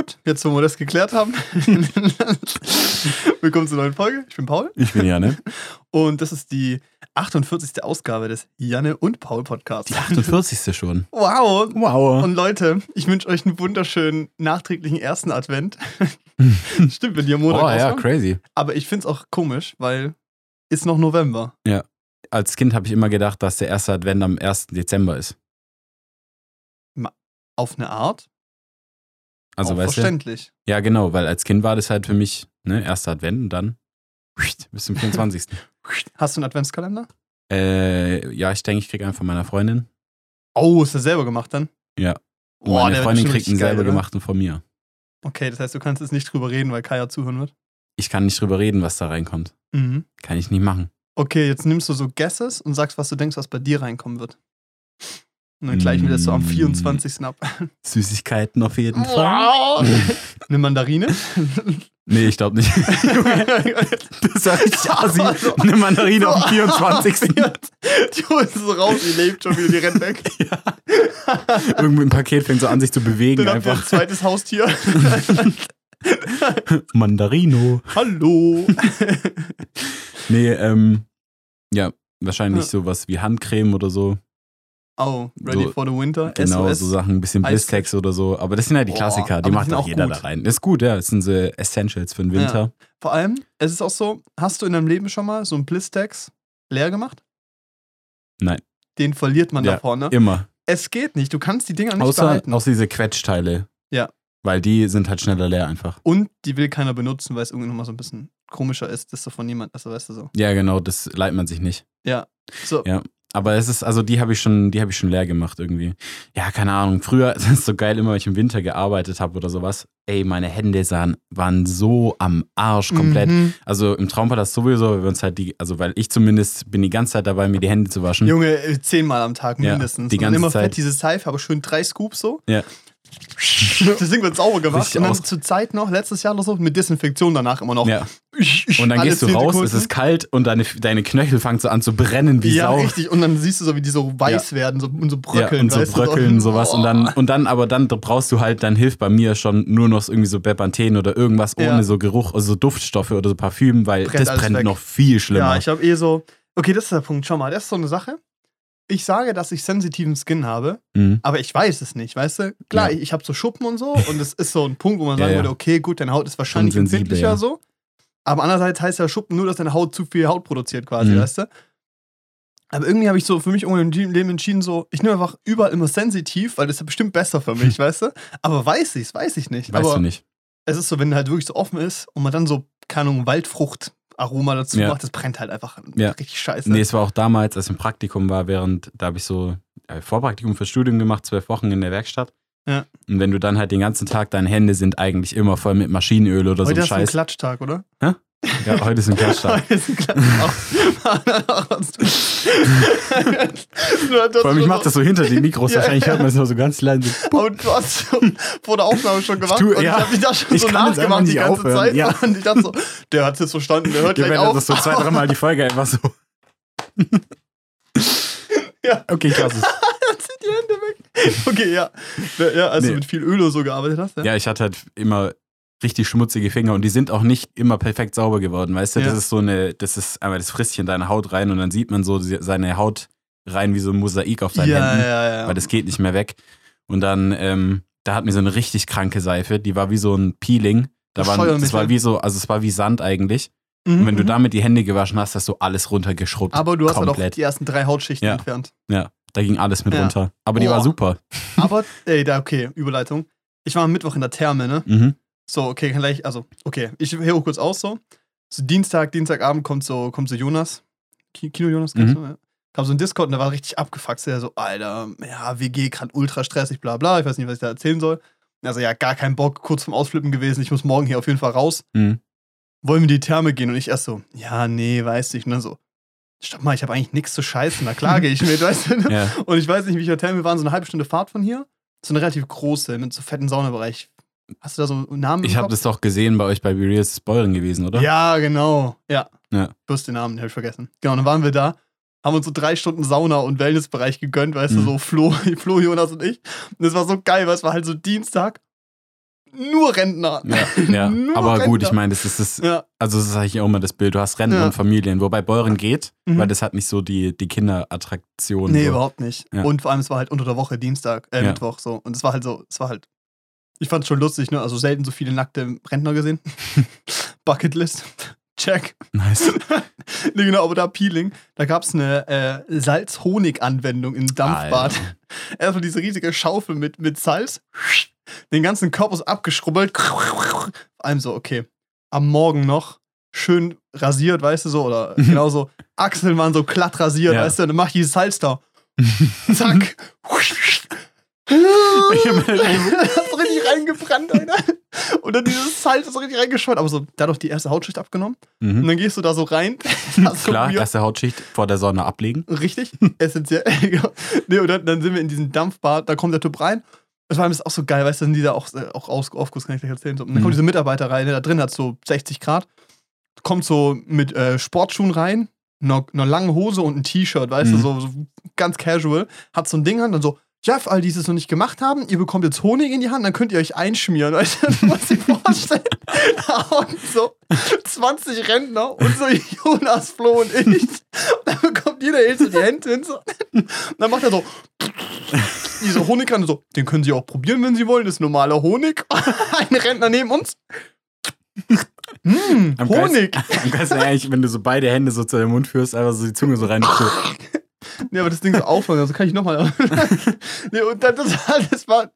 Gut, jetzt wo wir das geklärt haben. Willkommen zur neuen Folge. Ich bin Paul. Ich bin Janne. Und das ist die 48. Ausgabe des Janne und Paul Podcasts. Die 48. schon. Wow. Wow. Und Leute, ich wünsche euch einen wunderschönen nachträglichen ersten Advent. Stimmt, wenn ihr am Montag Oh ja, crazy. Aber ich finde es auch komisch, weil ist noch November. Als Kind habe ich immer gedacht, dass der erste Advent am 1. Dezember ist. Auf eine Art. Also auch weißt du? verständlich. Ja, genau, weil als Kind war das halt für mich, ne, erster Advent und dann bis zum 24. Hast du einen Adventskalender? äh, ja, ich denke, ich kriege einen von meiner Freundin. Oh, ist der selber gemacht dann? Ja. Boah, meine Freundin kriegt einen selber gemachten von mir. Okay, das heißt, du kannst jetzt nicht drüber reden, weil Kaya zuhören wird. Ich kann nicht drüber reden, was da reinkommt. Mhm. Kann ich nicht machen. Okay, jetzt nimmst du so Guesses und sagst, was du denkst, was bei dir reinkommen wird. Und dann gleichen wir das so am Mm. 24. ab. Süßigkeiten auf jeden Fall. Wow. Eine Mandarine? Nee, ich glaube nicht. das war richtig assi. Eine Mandarine dem 24. Die holt so raus, die lebt schon wieder, die rennt weg. Irgendwo im Paket fängt so an, sich zu bewegen Dann habt ihr ein einfach. zweites Haustier. Mandarino. Hallo. Nee, ähm, ja, wahrscheinlich Ja. sowas wie Handcreme oder so. Oh, ready So, for the winter. Genau, SOS. so Sachen, ein bisschen. Blistex oder so. Aber das sind halt die Boah, Klassiker, die macht auch jeder gut. da rein. Ist gut, ja. Das sind so Essentials für den Ja. Winter. Vor allem, es ist auch so, hast du in deinem Leben schon mal so einen Blistex leer gemacht? Nein. Den verliert man Ja, da vorne. Immer. Es geht nicht, du kannst die Dinger nicht Außer, behalten. außer diese Quetschteile. Ja. Weil die sind halt schneller leer einfach. Und die will keiner benutzen, weil es irgendwie nochmal so ein bisschen komischer ist, das so von jemand, also weißt du so. Ja, genau, das leiht man sich nicht. Ja. So. Ja. Aber es ist, also die habe ich schon, die habe ich schon leer gemacht irgendwie. Ja, keine Ahnung. Früher, das ist so geil, immer wenn ich im Winter gearbeitet habe oder sowas. Ey, meine Hände sahen, waren so am Arsch komplett. Mhm. Also im Traumpalast sowieso, weil wir uns halt die, also weil ich zumindest bin die ganze Zeit dabei, mir die Hände zu waschen. Junge, äh, zehnmal am Tag Ja, mindestens. die und dann ganze immer Zeit. fett diese Seife, aber schön drei Scoops so. Ja. Das Ding wird sauber gemacht. Und dann zur Zeit noch, letztes Jahr noch so, mit Desinfektion danach immer noch. Ja. Und dann gehst du 10 raus, Sekunden. es ist kalt und deine, deine Knöchel fangen so an zu brennen wie ja, Sau. richtig. Und dann siehst du so, wie die so weiß werden so, und so Ja, bröckeln. und so weißt du, bröckeln, sowas. Und dann, und dann, aber dann brauchst du halt, dann hilft bei mir schon nur noch irgendwie so Bepanthen oder irgendwas Ja. ohne so Geruch, also so Duftstoffe oder so Parfüm, weil Brennt das brennt weg. noch viel schlimmer. Ja, ich habe eh so. Okay, das ist der Punkt. Schau mal, das ist so eine Sache. Ich sage, dass ich sensitiven Skin habe, mhm. aber ich weiß es nicht, weißt du? Klar, Ja. ich, ich habe so Schuppen und so und es ist so ein Punkt, wo man Ja, sagen ja. würde, okay, gut, deine Haut ist wahrscheinlich empfindlicher ja. so. Aber andererseits heißt ja Schuppen nur, dass deine Haut zu viel Haut produziert quasi, Mhm. weißt du? Aber irgendwie habe ich so für mich im Leben entschieden, so, ich nehme einfach überall immer sensitiv, weil das ist ja bestimmt besser für mich, weißt du? Aber weiß ich es, weiß ich nicht. Weißt aber du nicht. es ist so, wenn halt wirklich so offen ist und man dann so, keine Ahnung, Waldfruchtaroma dazu Ja. macht, das brennt halt einfach Ja. richtig scheiße. Nee, es war auch damals, als ich im Praktikum war, während, da habe ich so äh, Vorpraktikum fürs Studium gemacht, zwölf Wochen in der Werkstatt. Ja. Und wenn du dann halt den ganzen Tag, deine Hände sind eigentlich immer voll mit Maschinenöl oder Heute so ein hast du einen Scheiß. Klatschtag, oder? Ja, heute ist ein Klatschtag. Heute ist ein Klatschtag. Vor allem, ich mach das so hinter den Mikros, Ja, wahrscheinlich ja. hört man es nur so ganz leise. Und du hast schon vor der Aufnahme schon gemacht. tu- und ja. ich hab dich da schon Ich so nachgemacht die ganze aufhören, Zeit. ja. Und ich dachte so, der hat es jetzt verstanden, der hört Ja, gleich auf. das so zwei, dreimal die Folge einfach so. Ja. Okay, krass. Zieh die Hände weg. Okay, ja. Ja, als du Nee. mit viel Öl oder so gearbeitet hast. Ja. Ja, ich hatte halt immer richtig schmutzige Finger und die sind auch nicht immer perfekt sauber geworden, weißt du? Ja. Das ist so eine, das ist einmal das frisst sich in deine Haut rein und dann sieht man so seine Haut rein wie so ein Mosaik auf seinen ja, Händen, ja, ja. weil das geht nicht mehr weg. Und dann, ähm, da hat mir so eine richtig kranke Seife, die war wie so ein Peeling. Da waren, das war wie so, also es war wie Sand eigentlich. Mhm, Und wenn du mhm. damit die Hände gewaschen hast, hast du alles runtergeschrubbt. Aber du hast halt auch komplett. die ersten drei Hautschichten entfernt. Ja, da ging alles mit runter. Aber die war super. Aber, ey, da, okay, Überleitung. Ich war am Mittwoch in der Therme, ne? Mhm. So, okay, gleich, also, okay, ich höre kurz aus so. So Dienstag, Dienstagabend kommt so, kommt so Jonas, Ki- Kino Jonas, Mhm. du? Ja. Kam so ein Discord und der war richtig abgefuckt. Der so, Alter, ja, WG, gerade ultra stressig, bla bla, ich weiß nicht, was ich da erzählen soll. Also, ja, gar kein Bock, kurz vom Ausflippen gewesen, ich muss morgen hier auf jeden Fall raus. Mhm. Wollen wir in die Therme gehen? Und ich erst so, ja, nee, weiß nicht. Und dann so, stopp mal, ich habe eigentlich nichts zu scheißen, na klar gehe ich mit, weißt du? ne? Ja. Und ich weiß nicht, wie ich in der Therme war, so eine halbe Stunde Fahrt von hier. So eine relativ große, mit so fetten Saunabereich. Hast du da so einen Namen Ich habe das doch gesehen bei euch bei es Beuren gewesen, oder? Ja, genau. Ja. Ja. Du hast den Namen, den hab ich vergessen. Genau, dann waren wir da, haben uns so drei Stunden Sauna- und Wellnessbereich gegönnt, weißt du, Mhm. so Flo, Flo, Jonas und ich. Und das war so geil, weil es war halt so Dienstag. nur Rentner. Ja, ja. Nur aber gut, Rentner. ich meine, das ist das, Ja, also das ist eigentlich auch immer das Bild. Du hast Rentner Ja. und Familien, wobei Beuren geht, Mhm. weil das hat nicht so die, die Kinderattraktion. nee, so. überhaupt nicht. Und vor allem, es war halt unter der Woche, Dienstag, äh. Mittwoch so. Und es war halt so, es war halt, ich fand es schon lustig, ne? Also selten so viele nackte Rentner gesehen. Bucketlist. Check. Nice. nee, genau, aber da Peeling, da gab es eine äh, Salz-Honig-Anwendung im Dampfbad. Erstmal diese riesige Schaufel mit, mit Salz, den ganzen Körper so abgeschrubbelt. Vor allem so, okay, am Morgen noch schön rasiert, weißt du so, oder genauso, Achseln waren so glatt rasiert, Ja. weißt du, und dann mach ich dieses Salz da. Zack. das ist richtig reingebrannt, Alter. Und dann dieses Salz ist richtig reingeschwollen. Aber so, dadurch die erste Hautschicht abgenommen. Und Mhm. dann gehst du da so rein. Das so Klar, weird. erste Hautschicht vor der Sonne ablegen. Richtig, essentiell. Nee, und dann, dann sind wir in diesem Dampfbad, da kommt der Typ rein. Das war das auch so geil, weißt du, sind die da auch, äh, auch aus, Aufguss, kann ich gleich erzählen. So. Und dann Mhm. kommt dieser Mitarbeiter rein, der da drin hat so 60 Grad, kommt so mit äh, Sportschuhen rein, einer, einer langen Hose und ein T-Shirt, weißt Mhm. du, so, so ganz casual, hat so ein Ding an, dann so, für all die es noch nicht gemacht haben, ihr bekommt jetzt Honig in die Hand, dann könnt ihr euch einschmieren, weißt du, musst dir vorstellen, hocken so 20 Rentner und so Jonas, Flo und ich. Und dann bekommt jeder so die Hände hin, so. Und dann macht er so diese Honig ran, so, den können sie auch probieren, wenn sie wollen, das ist normaler Honig. Ein Rentner neben uns. Mmh, Am Honig. Am geilsten eigentlich, wenn du so beide Hände so zu deinem Mund führst, einfach so die Zunge so rein. So. Nee, aber das Ding so aufhören, also kann ich nochmal. nee, und dann, das, war- das war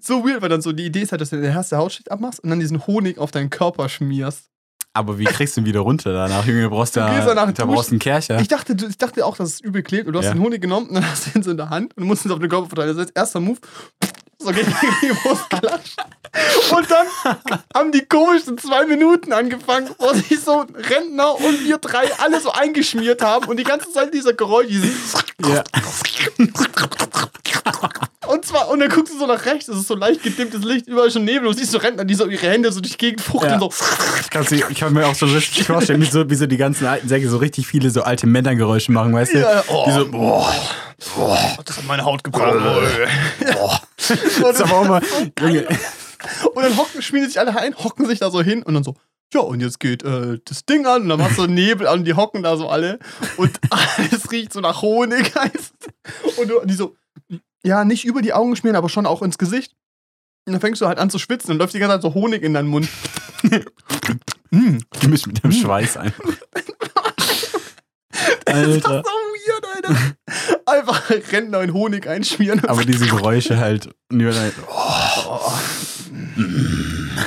so weird, weil dann so die Idee ist halt, dass du die erste Hautschicht abmachst und dann diesen Honig auf deinen Körper schmierst. Aber wie kriegst du ihn wieder runter danach? Junge, du brauchst Du da, danach da brauchst einen Kercher. Ich, dachte, ich dachte auch, dass es übel klebt und du hast Ja. den Honig genommen und dann hast du ihn so in der Hand und du musst ihn auf den Körper verteilen. Das ist erster Move. So gegen die Brust klatscht. Und dann haben die komischen zwei Minuten angefangen, wo sich so Rentner und wir drei alle so eingeschmiert haben und die ganze Zeit dieser Geräusch, dieses Ja. Und zwar, und dann guckst du so nach rechts, es ist so leicht gedimmtes Licht, überall schon Nebel und siehst so Rentner, die so ihre Hände so durch die Gegend fuchteln, Ja. so. Kannst du, ich kann mir auch so richtig vorstellen, wie so, wie so die ganzen alten Säcke so richtig viele so alte Männergeräusche machen, weißt du? Ja, oh. Die so, boah, Das hat meine Haut gebraucht. boah. Und, Das ist aber auch mal, Junge, und dann hocken, schmieden sich alle ein, hocken sich da so hin und dann so, ja, und jetzt geht äh, das Ding an und dann machst du Nebel an und die hocken da so alle und alles riecht so nach Honig. Heißt. Und du, die so, ja, nicht über die Augen schmieren, aber schon auch ins Gesicht. Und dann fängst du halt an zu schwitzen und läuft die ganze Zeit so Honig in deinen Mund. mm. gemischt mit dem Schweiß ein. Alter. So weird, Alter. Einfach Rentner in Honig einschmieren. Aber diese Geräusche halt, nur halt Oh.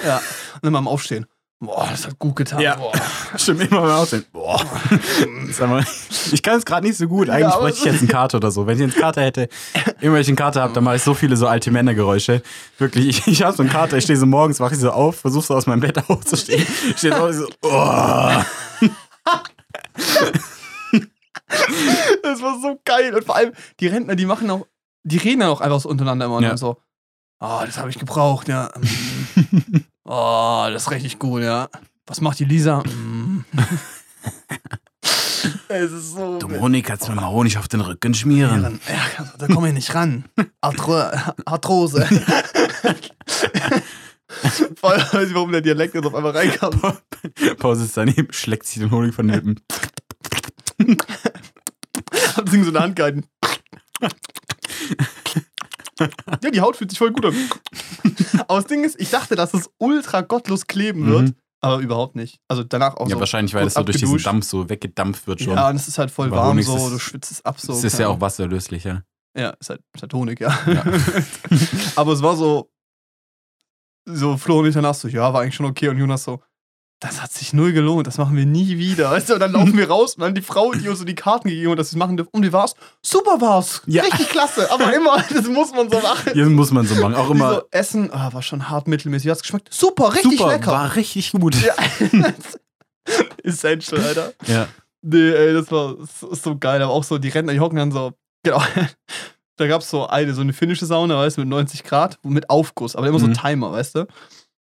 Ja. Und dann mal am Aufstehen. Boah, das hat gut getan. Ja. Boah. stimmt immer beim Aussehen. Boah. Mal, ich kann es gerade nicht so gut. Eigentlich Ja, bräuchte ich jetzt einen Kater oder so. Wenn ich jetzt einen Kater hätte, immer wenn ich einen Kater habe, dann mache ich so viele so alte Männergeräusche. Wirklich, ich, ich habe so einen Kater, ich stehe so morgens, wache ich so auf, versuche so aus meinem Bett aufzustehen. Stehe so, so, oh. Das war so geil. Und vor allem, die Rentner, die machen auch, die reden dann auch einfach so untereinander immer und Ja. dann so, oh, das habe ich gebraucht, ja. Oh, das ist richtig gut, ja. Was macht die Lisa? Mm. es ist so. Du Honig, kannst du mir mal Honig auf den Rücken schmieren? Ja, da komme ich nicht ran. Arthro Arthrose. Vor allem weiß ich, warum der Dialekt jetzt auf einmal reinkam. Pause ist daneben, schlägt sich den Honig von den Lippen. Hat sich so eine Hand gehalten. Ja, die Haut fühlt sich voll gut an. Aber das Ding ist, ich dachte, dass es ultra gottlos kleben wird, Mhm. aber überhaupt nicht. Also danach auch Ja, so. wahrscheinlich, weil es so durch diesen. Dampf so weggedampft wird schon. Ja, und es ist halt voll warm so, ist- du schwitzt es ab so. es ist ja auch wasserlöslich, ja. Ja, ist halt, ist halt Honig, ja. Ja. aber es war so, so Flo und ich danach so, ja, war eigentlich schon okay. Und Jonas so, das hat sich null gelohnt, das machen wir nie wieder. Weißt du, und dann laufen wir raus und dann die Frau, die uns so die Karten gegeben hat, dass wir es machen dürfen. Und wie war's? Super war's. Ja. Richtig klasse. Aber immer, das muss man so machen. Hier muss man so machen. Auch immer so essen, ah, war schon hart mittelmäßig. Hat's geschmeckt? Super, richtig super, lecker. war richtig gut. Ja. Essential, Alter. Ja. Nee, ey, das war so, so geil. Aber auch so, die Rentner, die hocken dann so, genau. Da gab's so eine, so eine finnische Sauna, weißt du, mit 90 Grad, mit Aufguss, aber immer so Mhm. Timer, weißt du.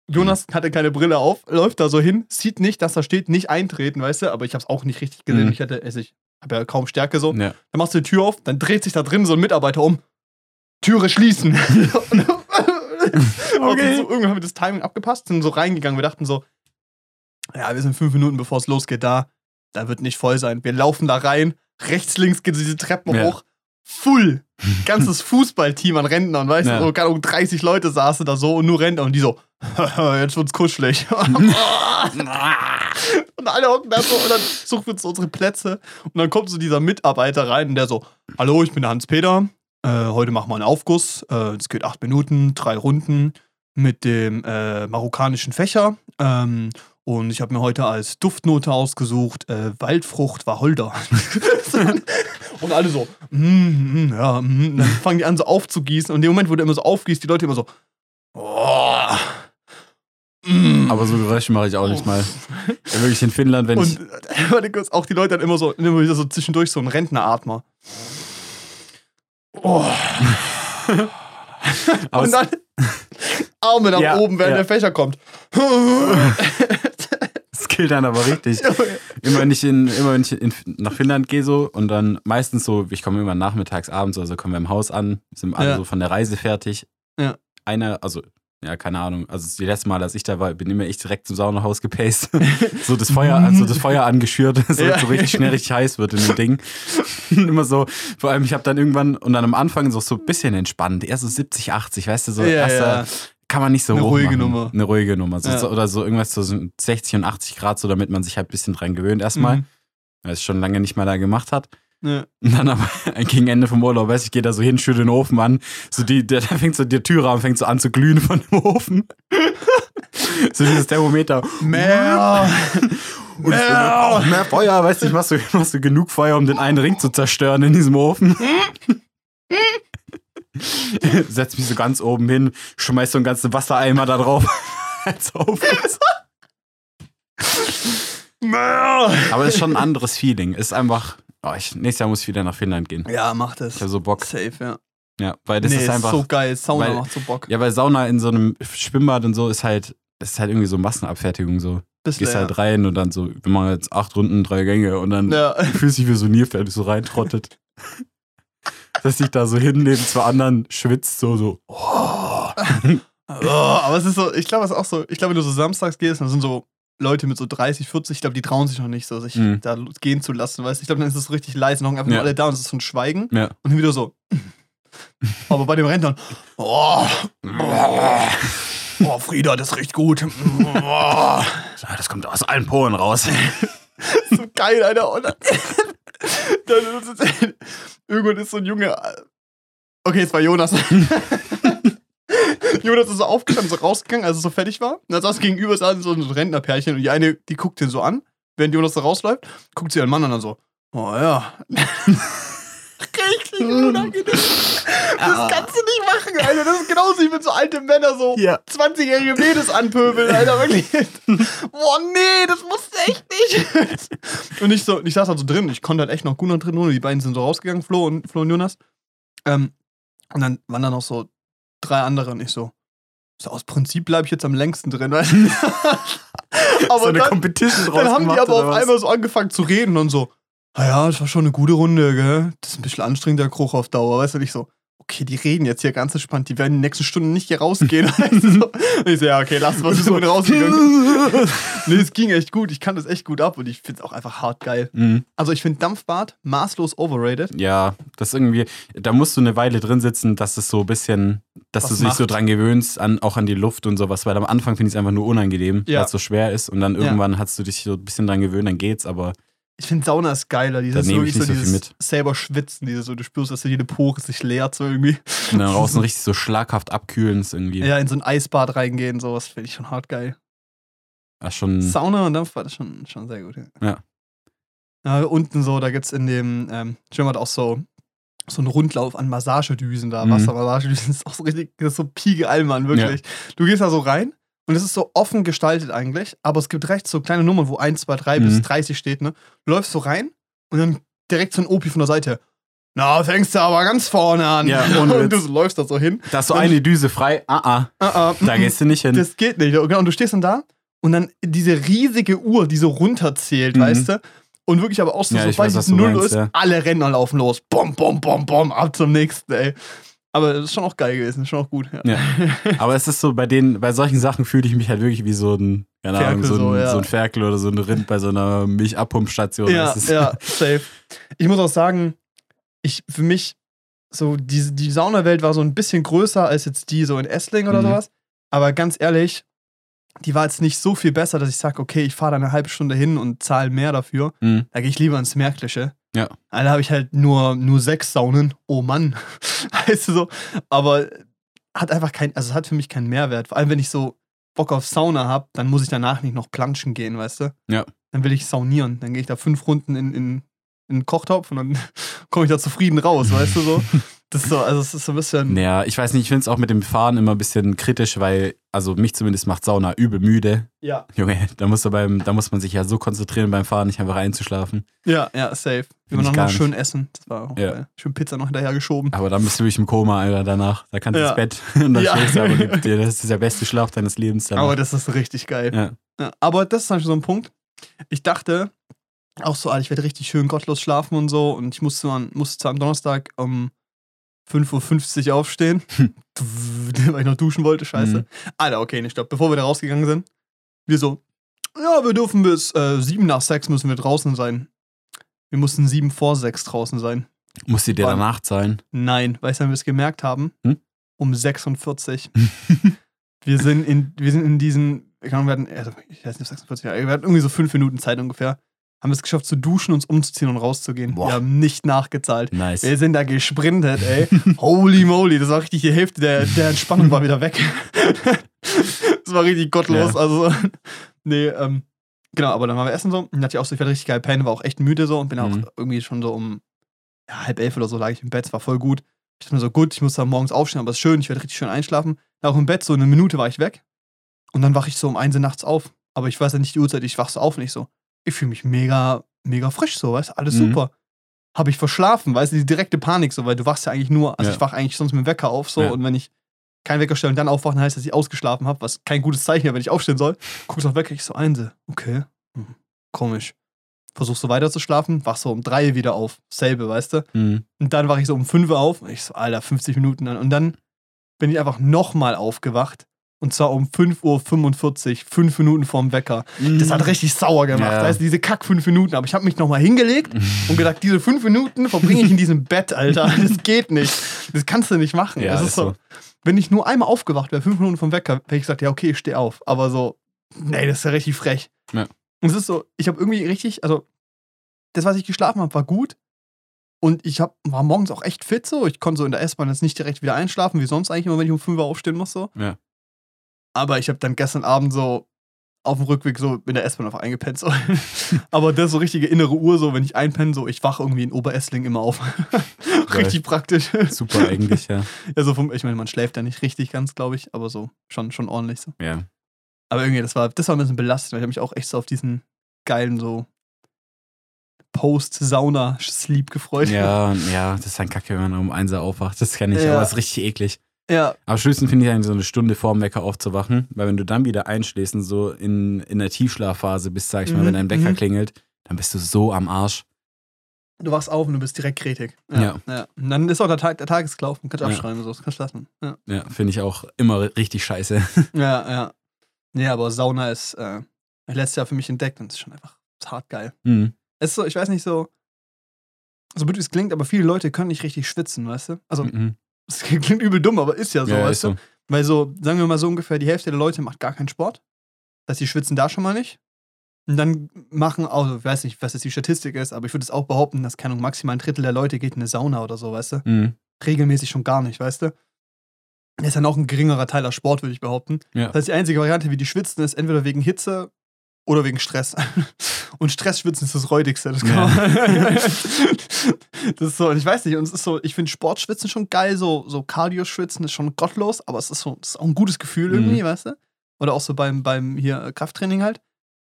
Jonas hatte keine Brille auf, läuft da so hin, sieht nicht, dass da steht, nicht eintreten, weißt du, aber ich hab's auch nicht richtig gesehen. Mhm. Ich hatte, also ich hab ja kaum Stärke so. ja. Dann machst du die Tür auf, dann dreht sich da drin so ein Mitarbeiter um. Türe schließen. okay. so, irgendwann haben wir das Timing abgepasst, sind so reingegangen. Wir dachten so, ja, wir sind fünf Minuten, bevor es losgeht, da. Da wird nicht voll sein. Wir laufen da rein. Rechts, links geht diese Treppen Ja. hoch. Full. Ganzes Fußballteam an Rentnern, weißt Ja. du? So, keine Ahnung, 30 Leute saßen da so und nur Rentner und die so, jetzt wird's kuschelig. und alle hocken da so und dann suchen wir uns unsere Plätze. Und dann kommt so dieser Mitarbeiter rein und der so, hallo, ich bin der Hans-Peter. Äh, heute machen wir einen Aufguss. Äh, Es geht acht Minuten, drei Runden mit dem äh, marokkanischen Fächer. Ähm, und ich habe mir heute als Duftnote ausgesucht, äh, Waldfrucht Wacholder. Und alle so, mm, mm, ja, mm. dann fangen die an so aufzugießen. Und in dem Moment, wo der immer so aufgießt, die Leute immer so, oh, mm. Aber so Geräusche mache ich auch nicht mal. Ja, wirklich in Finnland, wenn ich. Und äh, warte kurz, auch die Leute dann immer so, immer wieder so zwischendurch so ein Rentneratmer. Oh. Und dann Arme nach Ja, oben, während ja. der Fächer kommt. es killt dann aber richtig. Immer wenn ich, in, immer wenn ich in, nach Finnland gehe so und dann meistens so, ich komme immer nachmittags, abends, also kommen wir im Haus an, sind alle Ja. so von der Reise fertig. Ja. Einer, also ja, keine Ahnung, also die letzte Mal, als ich da war, bin immer ich direkt zum Saunahaus gepaced. so das Feuer, also das Feuer angeschürt, so, Ja. so richtig schnell richtig heiß wird in dem Ding. immer so, vor allem ich habe dann irgendwann und dann am Anfang so so ein bisschen entspannt, eher so 70, 80, weißt du, so Ja, erster, ja. Kann man nicht so Eine hoch ruhige machen. Nummer. Eine ruhige Nummer. So, Ja. oder so irgendwas so 60 und 80 Grad, so damit man sich halt ein bisschen dran gewöhnt erstmal, Mhm. weil es schon lange nicht mehr da gemacht hat. Ja. Und dann aber gegen Ende vom Urlaub, weiß ich, gehe da so hin, schütte den Ofen an. So die, der, da fängt so der Türrahmen fängt so an zu glühen von dem Ofen. so dieses Thermometer. Mehr. Und so, oh, mehr Feuer, weißt du, ich mach so, machst du genug Feuer, um den einen Ring zu zerstören in diesem Ofen. Setz mich so ganz oben hin, schmeiß so einen ganzen Wassereimer da drauf. Als Aufguss. Aber es ist schon ein anderes Feeling. Es ist einfach, oh, ich, nächstes Jahr muss ich wieder nach Finnland gehen. Ja, macht es. Ich habe so Bock. Safe, ja. Ja, weil das nee, ist einfach. so geil. Sauna weil- macht so Bock. Ja, weil Sauna in so einem Schwimmbad und so ist halt, das ist halt irgendwie so Massenabfertigung so. Bisschen, Gehst halt rein und dann so, wir machen jetzt acht Runden, drei Gänge und dann ja. fühlst dich wie so ein Nilpferd, so reintrottet. Dass sich da so hin neben zwei anderen schwitzt, so, so. Oh. Oh, aber es ist so, ich glaube, es ist auch so, ich glaube, wenn du so samstags gehst, dann sind so Leute mit so 30, 40, ich glaube, die trauen sich noch nicht so, sich Mhm. da gehen zu lassen, weißt du? Ich glaube, dann ist es so richtig leise, noch einfach nur Ja. alle da und es ist so ein Schweigen Ja. und dann wieder so. aber bei dem Rentnern, oh, oh, oh, Frieda, das riecht gut. Oh, das kommt aus allen Poren raus. so geil, Alter. Und dann, ist irgendwann ist so ein Junge. Okay, es war Jonas. Jonas ist so aufgestanden, so rausgegangen, als es so fertig war. Und dann saß gegenüber saß so ein Rentnerpärchen und die eine, die guckt den so an, während Jonas so rausläuft, guckt sie ihren Mann an und dann so, oh ja. Richtig unangenehm. Das kannst du nicht machen, Alter. Das ist genauso wie wenn so alte Männer so Ja. 20-jährige Mädels anpöbeln, Alter, wirklich. Boah, nee, das musste echt nicht. Und ich so, ich saß halt so drin, ich konnte halt echt noch gut noch drin wohnen. Die beiden sind so rausgegangen, Flo und, Flo und Jonas. Ähm, und dann waren da noch so drei andere und ich so, so aus Prinzip bleibe ich jetzt am längsten drin, du? aber so eine dann, Competition draus dann haben die aber auf was? einmal so angefangen zu reden und so, naja, das war schon eine gute Runde, gell? Das ist ein bisschen anstrengend, der Kruch auf Dauer, weißt du? Und ich so, okay, die reden jetzt hier ganz entspannt, die werden in den nächsten Stunden nicht hier rausgehen. so. Ich so, ja, okay, lass mal, so bin rausgegangen. nee, es ging echt gut, ich kann das echt gut ab und ich finde es auch einfach hart geil. Mhm. Also ich finde Dampfbad maßlos overrated. Ja, das irgendwie, da musst du eine Weile drin sitzen, dass es so ein bisschen, dass Was du dich so dran gewöhnst, an, auch an die Luft und sowas, weil am Anfang finde ich es einfach nur unangenehm, Ja. weil es so schwer ist und dann Ja. irgendwann hast du dich so ein bisschen dran gewöhnt, dann geht's, aber Ich finde Sauna ist geiler, dieses so so viel dieses selber schwitzen, dieses so, du spürst, dass so jede Pore sich leert so irgendwie. und dann draußen richtig so schlaghaft abkühlen ist irgendwie Ja, in so ein Eisbad reingehen, sowas finde ich schon hart geil. ja, schon. Sauna und Dampfbad ist schon, schon sehr gut. Ja. Ja. ja unten so, da gibt es in dem ähm, Schwimmbad auch so, so einen Rundlauf an Massagedüsen da. Mhm. Wassermassagedüsen ist auch so richtig, das ist so Piegeall, Mann, wirklich. Du gehst da so rein und es ist so offen gestaltet eigentlich, aber es gibt rechts so kleine Nummern, wo 1, 2, 3 bis Mhm. 30 steht, ne? Du läufst so rein und dann direkt so ein Opi von der Seite. Na, fängst du aber ganz vorne an. Ja, und du läufst da so hin. Da ist so eine Düse frei, ah, ah, Ah, ah, da gehst du nicht hin. das geht nicht. Genau, und du stehst dann da und dann diese riesige Uhr, die so runterzählt, Mhm. weißt du? Und wirklich aber auch so, Ja, sobald es du null meinst, ist, ja. alle Renner laufen los. Bom, bom, bom, bom, ab zum nächsten, ey. Aber das ist schon auch geil gewesen, schon auch gut. Ja. Ja. Aber es ist so, bei den, bei solchen Sachen fühle ich mich halt wirklich wie so ein, keine Ahnung, Ferkel so ein, so, ja. so ein Ferkel oder so ein Rind bei so einer Milchabpumpstation. Ja, ja, safe. Ich muss auch sagen, ich, für mich, so, diese, die Saunawelt war so ein bisschen größer als jetzt die so in Essling oder Mhm. sowas. Aber ganz ehrlich, die war jetzt nicht so viel besser, dass ich sage, okay, ich fahre da eine halbe Stunde hin und zahle mehr dafür. Mhm. Da gehe ich lieber ins Märkliche. Ja. Da habe ich halt nur, nur sechs Saunen. Oh Mann. weißt du so. Aber hat einfach kein, also es hat für mich keinen Mehrwert. Vor allem, wenn ich so Bock auf Sauna habe, dann muss ich danach nicht noch planschen gehen, weißt du? Ja. Dann will ich saunieren. Dann gehe ich da fünf Runden in, in, in den Kochtopf und dann komme ich da zufrieden raus, weißt du so. Das ist so, also es ist so ein bisschen. Ja, ich weiß nicht, ich finde es auch mit dem Fahren immer ein bisschen kritisch, weil, also mich zumindest macht Sauna übel müde. Ja, Junge, da muss, beim, da muss man sich ja so konzentrieren beim Fahren, nicht einfach einzuschlafen. ja, ja, safe. Wir ich noch, nicht. schön essen. Das war auch Ja. geil. Schön Pizza noch hinterher geschoben. Aber dann bist du wirklich im Koma, Alter, danach. Da kannst du Ja. ins Bett und dann Ja. schläfst du aber die, das ist der beste Schlaf deines Lebens danach. Aber das ist richtig geil. Ja, aber das ist zum Beispiel so ein Punkt. Ich dachte auch so, Alter, ich werde richtig schön gottlos schlafen und so. Und ich musste, an, musste zwar am Donnerstag um 5.50 Uhr aufstehen, weil ich noch duschen wollte, scheiße. Mhm. Alter, okay, nicht stopp. Bevor wir da rausgegangen sind, wir so, ja, wir dürfen bis äh, 7 nach 6 müssen wir draußen sein. Wir mussten 7 vor 6 draußen sein. Muss die dir danach zahlen? Nein, weißt du, wann wir es gemerkt haben? Hm? Um 46. wir, sind in, wir sind in diesen, ich glaube, wir hatten, also, ich weiß nicht, 46, ja, wir hatten irgendwie so fünf Minuten Zeit ungefähr. Haben wir es geschafft zu duschen, uns umzuziehen und rauszugehen. Boah. Wir haben nicht nachgezahlt. Nice. Wir sind da gesprintet, ey. Holy moly, das war richtig die Hälfte der, der Entspannung war wieder weg. das war richtig gottlos. Ja. Also, nee, ähm, genau, aber dann waren wir essen so. Und hatte ich auch so, ich werde richtig geil pennen, war auch echt müde so und bin Mhm. auch irgendwie schon so um ja, halb elf oder so lag ich im Bett, es war voll gut. Ich dachte mir so, gut, ich muss da morgens aufstehen, aber es ist schön, ich werde richtig schön einschlafen. Auch im Bett, so eine Minute war ich weg. Und dann wache ich so um eins nachts auf. Aber ich weiß ja nicht die Uhrzeit, ich wach so auf und ich so, ich fühle mich mega, mega frisch so, weißt du, alles Mhm. super. Habe ich verschlafen, weißt du, die direkte Panik so, weil du wachst ja eigentlich nur, also Ja. ich wach eigentlich sonst mit dem Wecker auf so Ja. und wenn ich keinen Wecker stelle und dann aufwache, dann heißt das, dass ich ausgeschlafen habe, was kein gutes Zeichen ist, wenn ich aufstehen soll. Guckst auf Wecker, ich so, Einse, okay, hm, komisch. Versuchst so weiter zu schlafen, wach so um drei wieder auf, selbe, weißt du. Mhm. Und dann wache ich so um 5 Uhr auf. Und ich so, Alter, 50 Minuten an. Und dann bin ich einfach nochmal aufgewacht. Und zwar um 5.45 Uhr, fünf Minuten vorm Wecker. Das hat richtig sauer gemacht. Ja. Weißt du, diese Kack fünf Minuten. Aber ich habe mich nochmal hingelegt und gedacht, diese fünf Minuten verbringe ich in diesem Bett, Alter. Das geht nicht. Das kannst du nicht machen. Ja, das ist ist so. so. Wenn ich nur einmal aufgewacht wäre, fünf Minuten vom Wecker, hätte ich gesagt, ja, okay, ich stehe auf. Aber so, nee, das ist ja richtig frech. Ja. Und es ist so, ich habe irgendwie richtig, also, das, was ich geschlafen habe, war gut. Und ich hab, war morgens auch echt fit so. Ich konnte so in der S-Bahn jetzt nicht direkt wieder einschlafen, wie sonst eigentlich immer, wenn ich um 5 Uhr aufstehen muss. So. Ja. Aber ich habe dann gestern Abend so auf dem Rückweg so in der S-Bahn einfach eingepennt. So. Aber das ist so richtige innere Uhr, so wenn ich einpenne, so ich wache irgendwie in Oberessling immer auf. richtig praktisch. Super eigentlich, ja. Ja, so vom, ich meine, man schläft ja nicht richtig ganz, glaube ich, aber so schon, schon ordentlich so. Ja. Aber irgendwie, das war, das war ein bisschen belastend, weil ich habe mich auch echt so auf diesen geilen so Post-Sauna-Sleep gefreut. Ja, ja, das ist ein Kacke, wenn man um 1 Uhr aufwacht. Das kenne ich, Ja. aber das ist richtig eklig. Ja, Aber am schlimmsten finde ich eigentlich so eine Stunde vorm Wecker aufzuwachen, weil wenn du dann wieder einschläfst und so in, in der Tiefschlafphase bist, sag ich mal, Mhm, wenn dein Wecker mhm. klingelt, dann bist du so am Arsch. du wachst auf und du bist direkt kretig. Ja. ja. Und dann ist auch der Tag, der Tag ist gelaufen. Kannst du Ja. abschreiben, so, das kannst lassen. Ja, Ja, finde ich auch immer richtig scheiße. ja. Ja, nee, aber Sauna ist äh, letztes Jahr für mich entdeckt und ist schon einfach ist hart geil. Mhm. Es ist so, ich weiß nicht so, so blöd wie es klingt, aber viele Leute können nicht richtig schwitzen, weißt du? Also, Mhm. Es klingt übel dumm, aber ist ja so, ja, weißt ist du? so. Weil so, sagen wir mal so ungefähr, die Hälfte der Leute macht gar keinen Sport. Das heißt, die schwitzen da schon mal nicht. Und dann machen auch, ich weiß nicht, was jetzt die Statistik ist, aber ich würde es auch behaupten, dass, keine maximal ein Drittel der Leute geht in eine Sauna oder so, weißt du? Mhm. Regelmäßig schon gar nicht, weißt du? Das ist dann auch ein geringerer Teil aus Sport, würde ich behaupten. Ja. Das heißt, die einzige Variante, wie die schwitzen, ist entweder wegen Hitze oder wegen Stress. Und Stressschwitzen ist das Räudigste. Das, kann man das ist so, ich weiß nicht, und es ist so, ich finde Sportschwitzen schon geil, so, so Cardio-Schwitzen ist schon gottlos, aber es ist so, es ist auch ein gutes Gefühl Mhm. irgendwie, weißt du? Oder auch so beim, beim hier äh, Krafttraining halt.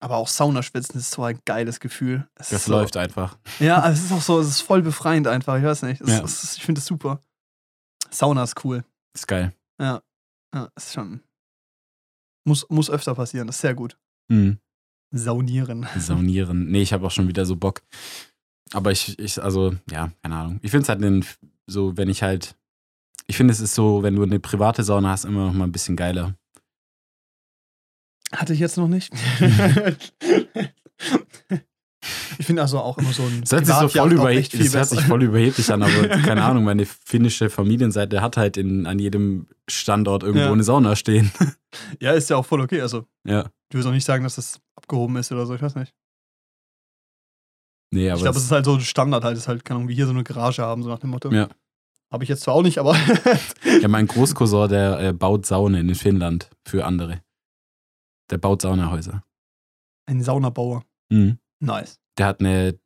Aber auch Saunaschwitzen ist so ein geiles Gefühl. Es Das so, läuft einfach. Ja, es ist auch so, es ist voll befreiend einfach, ich weiß nicht. Es, Ja. es ich finde es super. Sauna ist cool. Ist geil. Ja, ist schon. Muss, muss öfter passieren, das ist sehr gut. Mhm. Saunieren. Saunieren. Nee, ich habe auch schon wieder so Bock. Aber ich, ich, also, ja, keine Ahnung. Ich finde es halt den, so, wenn ich halt Ich finde, es ist so, wenn du eine private Sauna hast, immer noch mal ein bisschen geiler. Hatte ich jetzt noch nicht. ich finde also auch immer so ein. Das hört sich so voll, auch über, echt viel das hört sich voll überheblich an, aber keine Ahnung, meine finnische Familienseite hat halt in, an jedem Standort irgendwo Ja. eine Sauna stehen. Ja, ist ja auch voll okay. Also, ja. ich will auch nicht sagen, dass das abgehoben ist oder so. Ich weiß nicht. Nee, ich aber glaube, es es, ist halt so ein Standard, halt, ist halt, keine Ahnung, wie hier so eine Garage haben, so nach dem Motto. Ja. Habe ich jetzt zwar auch nicht, aber. ja, mein Großcousin, der äh, baut Saunen in Finnland für andere. Der baut Saunahäuser. ein Saunabauer. Mhm. Nice. Der hat eine,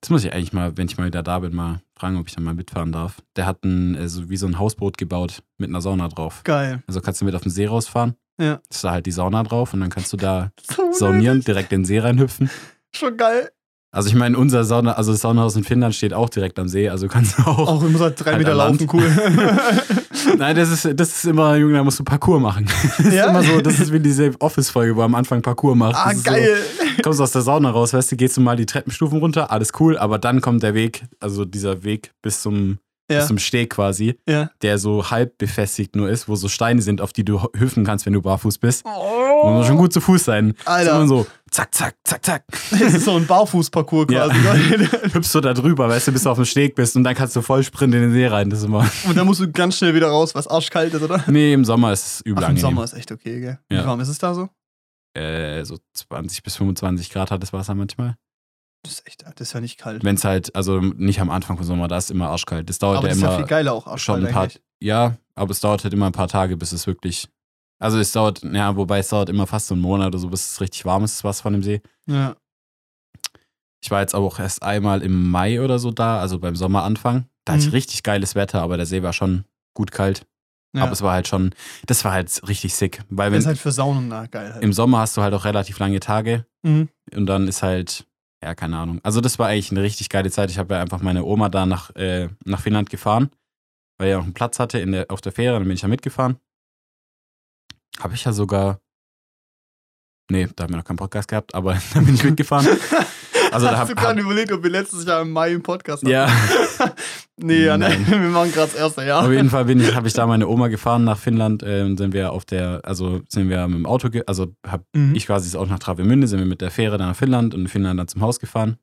das muss ich eigentlich mal, wenn ich mal wieder da bin, mal fragen, ob ich da mal mitfahren darf. Der hat ein, äh, so wie so ein Hausboot gebaut mit einer Sauna drauf. Geil. Also kannst du mit auf den See rausfahren. Ja. Ist da halt die Sauna drauf und dann kannst du da So saunieren, direkt in den See reinhüpfen. Schon geil. Also ich meine, unser Sauna, also das Saunahaus in Finnland steht auch direkt am See, also kannst du auch. Auch immer halt drei Halt Meter laufen, cool. Nein, das ist, das ist immer, Junge, da musst du Parcours machen. Das Ja? ist immer so, das ist wie diese Office-Folge, wo am Anfang Parcours macht. ah, geil. So, kommst aus der Sauna raus, weißt du, gehst du mal die Treppenstufen runter, alles cool, aber dann kommt der Weg, also dieser Weg bis zum, bis Ja, zum Steg quasi, ja. der so halb befestigt nur ist, wo so Steine sind, auf die du hüpfen kannst, wenn du barfuß bist. Oh. Muss schon gut zu Fuß sein. Alter. Immer so, zack, zack, zack, zack. Das ist so ein Barfußparcours Ja. quasi. Hüpfst du da drüber, weißt du, bis du auf dem Steg bist und dann kannst du voll sprinten in den See rein. Das immer. Und dann musst du ganz schnell wieder raus, was arschkalt ist, oder? Nee, im Sommer ist es übel Ach, im. Sommer ist echt okay, gell? Wie warm ist es da so? Äh, so 20 bis 25 Grad hat das Wasser manchmal. Das ist echt, das ist ja nicht kalt. Wenn es halt, also nicht am Anfang vom Sommer, da ist immer arschkalt. Das dauert Aber ja das ist ja immer viel geiler auch schon arschkalt ein paar. Ja, aber es dauert halt immer ein paar Tage, bis es wirklich. Also es dauert, ja, wobei es dauert immer fast so einen Monat oder so, bis es richtig warm ist, das Wasser von dem See. Ja. Ich war jetzt aber auch erst einmal im Mai oder so da, also beim Sommeranfang. Da hatte ich Mhm. richtig geiles Wetter, aber der See war schon gut kalt. ja. Aber es war halt schon, das war halt richtig sick. Weil das wenn, ist halt für Saunen na, geil halt. im Sommer hast du halt auch relativ lange Tage Mhm. und dann ist halt, ja, keine Ahnung. Also das war eigentlich eine richtig geile Zeit. Ich habe ja einfach meine Oma da nach, äh, nach Finnland gefahren, weil er noch einen Platz hatte in der, auf der Fähre, dann bin ich ja mitgefahren. Habe ich ja sogar, nee, da haben wir noch keinen Podcast gehabt, aber da bin ich mitgefahren. Also da Hast hab- du gerade überlegt, ob wir letztes Jahr im Mai im Podcast hatten? Ja, nee, ja, nee, Nein. wir machen gerade das erste Jahr. auf jeden Fall habe ich da meine Oma gefahren nach Finnland äh, und sind wir auf der, also sind wir mit dem Auto, also habe Mhm. ich quasi auch nach Travemünde, sind wir mit der Fähre dann nach Finnland und in Finnland dann zum Haus gefahren.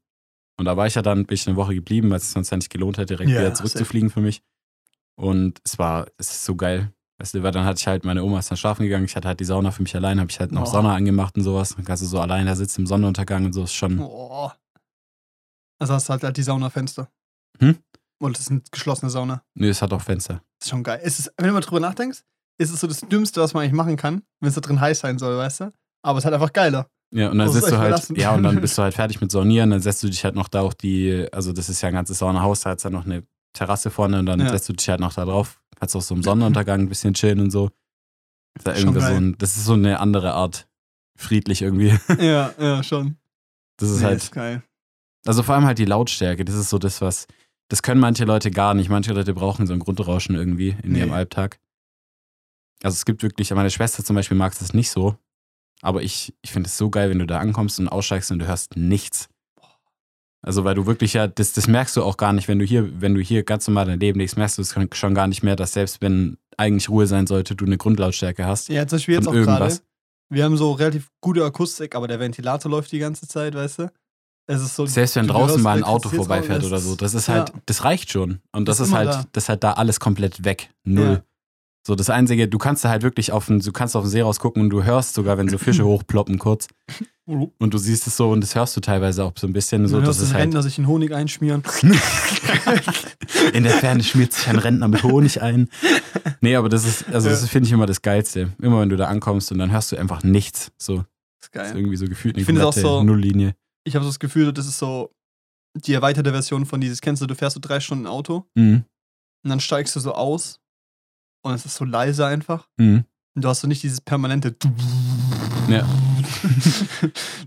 Und da war ich ja dann, bin ich eine Woche geblieben, weil es sonst ja nicht gelohnt hätte, direkt Ja, wieder zurückzufliegen für mich. Und es war, es ist so geil. Weißt du, weil dann hatte ich halt, meine Oma ist dann schlafen gegangen, ich hatte halt die Sauna für mich allein, habe ich halt noch Oh. Sonne angemacht und sowas. Dann kannst du so allein da sitzen im Sonnenuntergang und so, ist schon, Oh. Also hast du halt, halt die Saunafenster. Hm? Und das ist eine geschlossene Sauna. nö, es hat auch Fenster. Das ist schon geil. Es ist, wenn du mal drüber nachdenkst, ist es so das Dümmste, was man eigentlich machen kann, wenn es da drin heiß sein soll, weißt du? Aber es ist halt einfach geiler. Ja, und dann es sitzt du halt, verlassen. ja, und dann bist du halt fertig mit Saunieren, dann setzt du dich halt noch da auf die, also das ist ja ein ganzes Saunahaus, da hat dann noch eine Terrasse vorne und dann Ja. setzt du dich halt noch da drauf, kannst auch so im Sonnenuntergang ein bisschen chillen und so. Ist da irgendwie so ein, das ist so eine andere Art, friedlich irgendwie. ja, ja, schon. Das ist Nee, halt, ist geil. Also vor allem halt die Lautstärke, das ist so das, was, das können manche Leute gar nicht. Manche Leute brauchen so ein Grundrauschen irgendwie in Nee. ihrem Alltag. Also es gibt wirklich, meine Schwester zum Beispiel mag das nicht so, aber ich, ich finde es so geil, wenn du da ankommst und aussteigst und du hörst nichts. Also weil du wirklich ja, das, das merkst du auch gar nicht, wenn du hier, wenn du hier ganz normal dein Leben lebst, merkst du es schon gar nicht mehr, dass selbst wenn eigentlich Ruhe sein sollte, du eine Grundlautstärke hast. Ja, zum Beispiel jetzt auch gerade. Wir haben so relativ gute Akustik, aber der Ventilator läuft die ganze Zeit, weißt du? Ist so. Selbst wenn du draußen mal ein Auto vorbeifährt das oder so, ist- das ist ja. halt, das reicht schon. Und das Ist ist, halt, da. das ist halt da alles komplett weg. Null. Ja. So, das Einzige, du kannst da halt wirklich auf den, du kannst auf den See rausgucken und du hörst sogar, wenn so Fische hochploppen kurz. Und du siehst es so und das hörst du teilweise auch so ein bisschen so, dass hörst du es den halt Rentner sich in Honig einschmieren. in der Ferne schmiert sich ein Rentner mit Honig ein. Nee, aber das ist, also das Ja. finde ich immer das Geilste. Immer wenn du da ankommst und dann hörst du einfach nichts. So, ist das ist geil. irgendwie so gefühlt eine Ich finde es auch komplette so- Nulllinie. Ich habe so das Gefühl, das ist so die erweiterte Version von dieses. Kennst du, du fährst so drei Stunden Auto Mhm. und dann steigst du so aus und es ist so leise einfach. Mhm. Und du hast so nicht dieses permanente. Ja.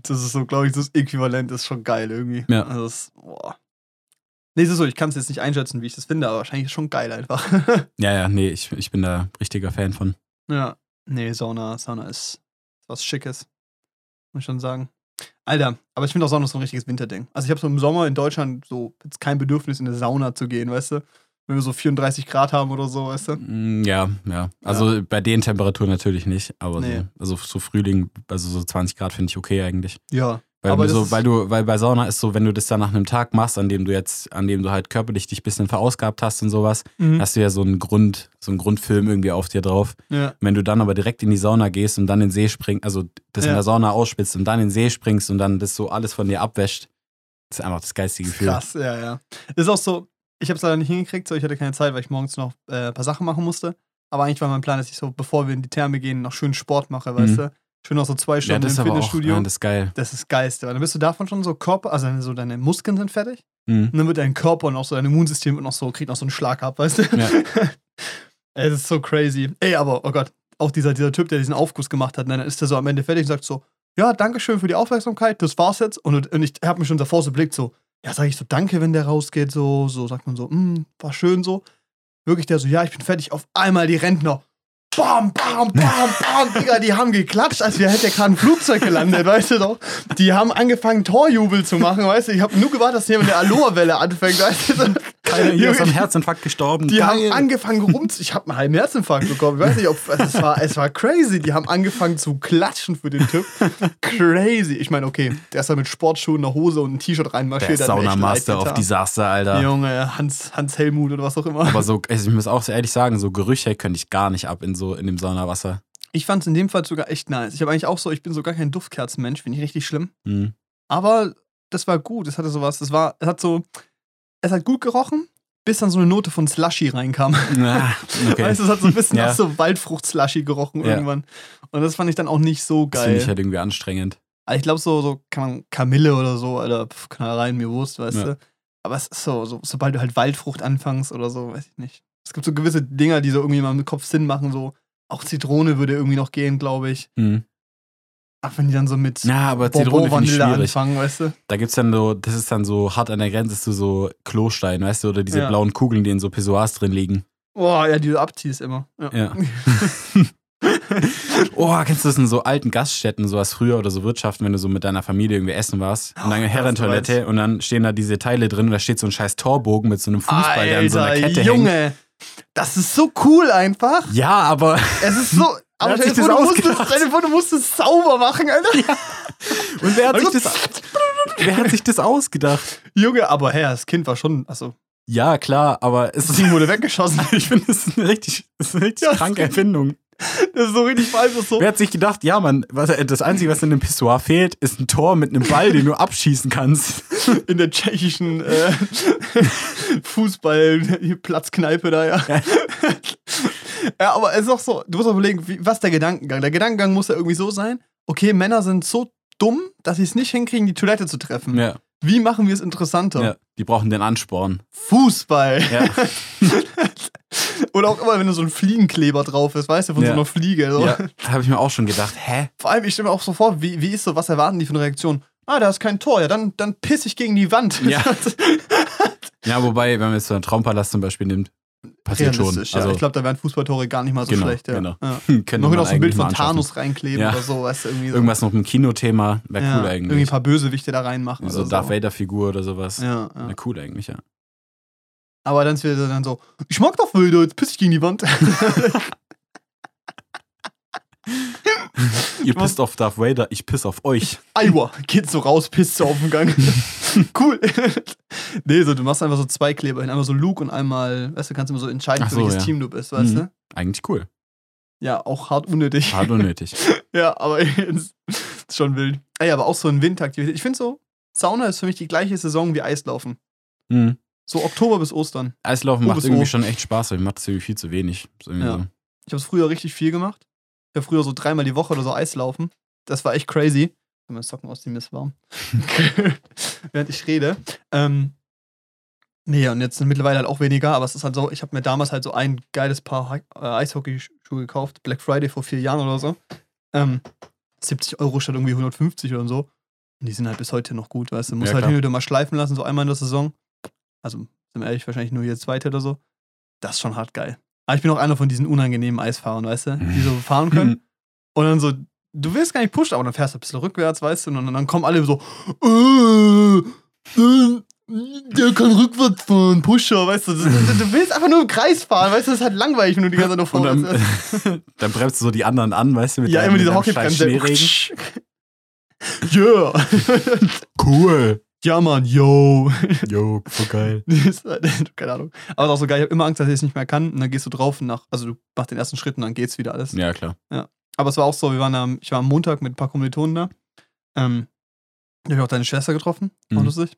Das ist so, glaube ich, das Äquivalent ist schon geil irgendwie. Ja. Also das, boah. Nee, es ist so, ich kann es jetzt nicht einschätzen, wie ich das finde, aber wahrscheinlich ist es schon geil einfach. Ja, ja, nee, ich, ich bin da richtiger Fan von. ja. Nee, Sauna, Sauna ist was Schickes. Muss ich schon sagen. Alter, aber ich finde auch Sauna ist so ein richtiges Winterding. Also ich habe so im Sommer in Deutschland so jetzt kein Bedürfnis, in eine Sauna zu gehen, weißt du? Wenn wir so 34 Grad haben oder so, weißt du? Mm, Ja, ja. Also bei den Temperaturen natürlich nicht, aber Nee. so, also so Frühling, also so 20 Grad finde ich okay eigentlich. Ja. Weil, Aber so, weil du, weil bei Sauna ist so, wenn du das dann nach einem Tag machst, an dem du jetzt, an dem du halt körperlich dich ein bisschen verausgabt hast und sowas, Mhm. hast du ja so einen Grund, so einen Grundfilm irgendwie auf dir drauf. ja. Wenn du dann aber direkt in die Sauna gehst und dann in den See springst, also das in Ja. der Sauna ausspitzt und dann in den See springst und dann das so alles von dir abwäscht, ist einfach das geistige Gefühl. Krass, ja, ja. Ist auch so, ich habe es leider nicht hingekriegt, so ich hatte keine Zeit, weil ich morgens noch äh, ein paar Sachen machen musste. Aber eigentlich war mein Plan, dass ich so, bevor wir in die Therme gehen, noch schön Sport mache, weißt Mhm. du? Schön noch so zwei Ja, Stunden das ist im aber auch, Fitnessstudio. ja, das ist geil. das ist geilste, weil dann bist du davon schon so Körper, also so deine Muskeln sind fertig. Mhm. Und dann wird dein Körper und auch so dein Immunsystem und noch so, kriegt noch so einen Schlag ab, weißt du? Ja. es ist so crazy. Ey, aber, oh Gott, auch dieser, dieser Typ, der diesen Aufguss gemacht hat, ne, dann ist der so am Ende fertig und sagt so, ja, danke schön für die Aufmerksamkeit, das war's jetzt. Und, und ich habe mich schon davor so blickt, so, ja, sage ich so, danke, wenn der rausgeht, so, so sagt man so, hm, war schön so. Wirklich der so, ja, ich bin fertig, auf einmal die Rentner. Bam, bam, bam, bam, Digga, die haben geklatscht, als wäre hätte gerade ein Flugzeug gelandet, weißt du doch. Die haben angefangen, Torjubel zu machen, weißt du. Ich habe nur gewartet, dass jemand eine Aloha-Welle anfängt, weißt du. Keiner hier ist am Herzinfarkt gestorben. Die haben Geil. angefangen rum. Ich habe einen halben Herzinfarkt bekommen. Ich weiß nicht, ob also es war. Es war crazy. Die haben angefangen zu klatschen für den Typ. Crazy. Ich meine, okay, der ist da mit Sportschuhen, einer Hose und ein T-Shirt Der reinmarschiert. echt Saunamaster auf. Desaster, Alter. Junge, Hans, Hans Helmut oder was auch immer. Aber so, also ich muss auch so ehrlich sagen, so Gerüche könnte ich gar nicht ab in so in dem Saunawasser. Ich fand es in dem Fall sogar echt nice. Ich habe eigentlich auch so, ich bin so gar kein Duftkerzenmensch, finde ich richtig schlimm. Hm. Aber das war gut. Es hatte sowas. Es war, es hat so, es hat gut gerochen, bis dann so eine Note von Slushy reinkam. Ah, okay. Weißt du, es hat so ein bisschen Ja. nach so Waldfrucht-Slushy gerochen Ja. irgendwann. Und das fand ich dann auch nicht so das finde geil. ich halt irgendwie anstrengend. Aber ich glaube, so, so keine Ahnung, Kamille oder so, Alter, pf, Knallereien, mir Wurst, weißt Ja. du. Aber es ist so, so, sobald du halt Waldfrucht anfängst oder so, weiß ich nicht. Es gibt so gewisse Dinger, die so irgendwie mal im Kopf Sinn machen, so. Auch Zitrone würde irgendwie noch gehen, glaube ich. Hm. Ach, wenn die dann so mit Na, aber Zitrone schwierig. anfangen, weißt du? Da gibt's dann so, das ist dann so hart an der Grenze zu so Klostein, weißt du, oder diese Ja. blauen Kugeln, die in so Pissoirs drin liegen. Boah, ja, die du abziehst immer. Ja. Ja. Oh, kennst du das in so alten Gaststätten, sowas früher oder so Wirtschaften, wenn du so mit deiner Familie irgendwie essen warst und dann Oh, Herrentoilette und dann stehen da diese Teile drin und da steht so ein scheiß Torbogen mit so einem Fußball, der an so einer Alter, Kette Junge, hängt. Das ist so cool einfach. Ja, aber Es ist so. Aber stell dir vor, vor, du musst es sauber machen, Alter. und wer hat, Also- sich das, wer hat sich das ausgedacht? Junge, aber hey, das Kind war schon, also, Ja, klar, aber es das ist, Ding wurde weggeschossen. ich finde, das ist eine richtig, das ist eine richtig Ja, kranke Erfindung. Das ist so richtig falsch. So. Wer hat sich gedacht, ja, Mann, was, das Einzige, was in dem Pissoir fehlt, ist ein Tor mit einem Ball, den du abschießen kannst. in der tschechischen äh, Fußball-Platzkneipe da, ja. ja, aber es ist auch so, du musst auch überlegen, wie, was ist der Gedankengang? Der Gedankengang muss ja irgendwie so sein, okay, Männer sind so dumm, dass sie es nicht hinkriegen, die Toilette zu treffen. Ja, Wie machen wir es interessanter? ja, die brauchen den Ansporn. Fußball. Ja. Oder auch immer, wenn da so ein Fliegenkleber drauf ist, weißt du, von Ja. so einer Fliege. So. Ja, habe ich mir auch schon gedacht, hä? Vor allem, ich stelle mir auch so vor, wie, wie ist so, was erwarten die eine Reaktion? Ah, da ist kein Tor, ja, dann, dann piss ich gegen die Wand. Ja. Ja, wobei, wenn man jetzt so einen Traumpalast zum Beispiel nimmt, passiert schon. Ja. Also, ich glaube, da wären Fußballtore gar nicht mal so Genau, schlecht. Ja. genau. Ja. Noch noch so ein Bild eigentlich von. Thanos reinkleben Ja. oder so, weißt du, irgendwie so. Irgendwas noch mit dem Kinothema, wäre cool Irgendwie ein eigentlich. paar Bösewichte da reinmachen. So oder Darth so. Vader-Figur oder sowas. Ja, ja. Wäre cool eigentlich, ja. Aber dann ist wieder dann so, ich mag Darth Vader, jetzt piss ich gegen die Wand. Ihr pisst auf Darth Vader, ich piss auf euch. Iowa, geht so raus, pisst so auf den Gang. cool. nee, so, du machst einfach so zwei Kleber hin. Einmal so Luke und einmal, weißt du, kannst immer so entscheiden, Ach für so, welches ja. Team du bist, weißt Mhm. du? Eigentlich cool. Ja, auch hart unnötig. Hart unnötig. ja, aber ist schon wild. Ey, aber auch so ein Winteraktivität. Ich finde so, Sauna ist für mich die gleiche Saison wie Eislaufen. Mhm. So Oktober bis Ostern. Eislaufen Oh, macht irgendwie oh. schon echt Spaß, aber ich mache das irgendwie viel zu wenig. Ja. so. Ich habe es früher richtig viel gemacht. Ich habe früher so dreimal die Woche oder so Eislaufen. Das war echt crazy. Wenn meine Socken ausziehen, mir ist warm. Während ich rede. Ähm, nee, und jetzt sind mittlerweile halt auch weniger, aber es ist halt so, ich habe mir damals halt so ein geiles Paar äh, Eishockeyschuhe gekauft. Black Friday vor vier Jahren oder so. Ähm, 70 Euro statt irgendwie 150 oder so. Und die sind halt bis heute noch gut, weißt du. Muss Ja, halt hin und wieder mal schleifen lassen, so einmal in der Saison. Also, sind wir ehrlich, wahrscheinlich nur hier zweite oder so. Das ist schon hart geil. Aber ich bin auch einer von diesen unangenehmen Eisfahrern, weißt du, die so fahren können. Und dann so, du willst gar nicht pushen, aber dann fährst du ein bisschen rückwärts, weißt du, und dann, kommen alle so, äh, äh, der kann rückwärts fahren, Pusher, weißt du. Du, du willst einfach nur im Kreis fahren, weißt du, das ist halt langweilig, wenn du die ganze Zeit nur Und vorwärts dann, dann bremst du so die anderen an, weißt du, mit Ja, deinem- immer diese Hockeybremse. Yeah. Cool. Ja, Mann, yo. Jo, voll geil. Halt- Keine Ahnung. Aber es ist auch so geil, ich habe immer Angst, dass ich es nicht mehr kann. Und dann gehst du drauf und nach, also du machst den ersten Schritt und dann geht's wieder alles. Ja, klar. Aber es war auch so, wir waren am, ich war am Montag mit ein paar Kommilitonen da. Ähm, da habe ich auch deine Schwester getroffen. Auch Mhm. lustig.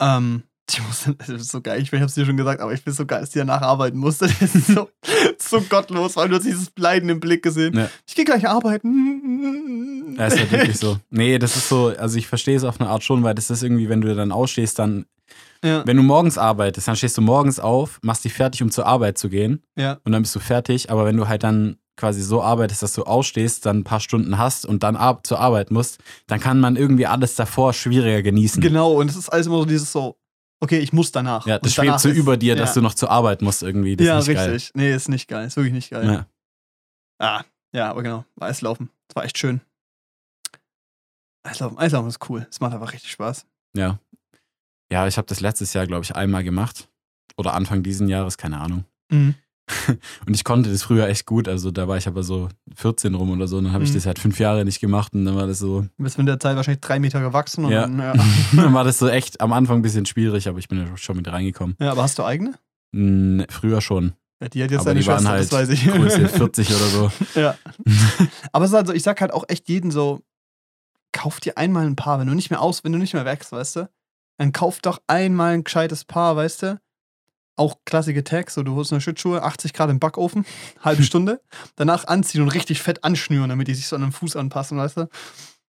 Ähm, die musste, das ist so geil, ich, ich habe es dir schon gesagt, aber ich es so geil, dass die danach arbeiten musste. Das ist so, so gottlos, weil du hast dieses Leiden im Blick gesehen. Ja. Ich gehe gleich arbeiten. Ja, ist halt wirklich so. Nee, das ist so, also ich verstehe es auf eine Art schon, weil das ist irgendwie, wenn du dann ausstehst, dann, Ja, wenn du morgens arbeitest, dann stehst du morgens auf, machst dich fertig, um zur Arbeit zu gehen ja, und dann bist du fertig. Aber wenn du halt dann quasi so arbeitest, dass du ausstehst, dann ein paar Stunden hast und dann ab zur Arbeit musst, dann kann man irgendwie alles davor schwieriger genießen. genau. Und es ist alles immer so dieses so, okay, ich muss danach. Ja, das Und schwebt so ist- über dir, dass ja. du noch zur Arbeit musst irgendwie. Das ja, ist nicht richtig. Nee, ist nicht geil. Ist wirklich nicht geil. geil. Ja. Ah, ja, aber genau. Eislaufen. Das war echt schön. Eislaufen, Eislaufen ist cool. Es macht einfach richtig Spaß. Ja. Ja, ich habe das letztes Jahr, glaube ich, einmal gemacht. Oder Anfang diesen Jahres, keine Ahnung. Mhm. Und ich konnte das früher echt gut. Also da war ich aber so 14 rum oder so. Und dann habe ich Mhm. das halt fünf Jahre nicht gemacht. Und dann war das so, Du bist mit der Zeit wahrscheinlich drei Meter gewachsen. Und Ja. Dann, ja. dann war das so echt am Anfang ein bisschen schwierig, aber ich bin ja schon mit reingekommen. ja, aber hast du eigene? Hm, früher schon. Ja, die hat jetzt aber waren Schwester, halt das weiß ich. Größe 40 oder so. ja. Aber es ist halt so, ich sag halt auch echt jeden so, kauf dir einmal ein Paar, wenn du nicht mehr aus, wenn du nicht mehr wächst, weißt du, dann kauf doch einmal ein gescheites Paar, weißt du. Auch klassische Tags, so du holst eine Schlittschuhe, 80 Grad im Backofen, halbe Stunde, danach anziehen und richtig fett anschnüren, damit die sich so an den Fuß anpassen, weißt du.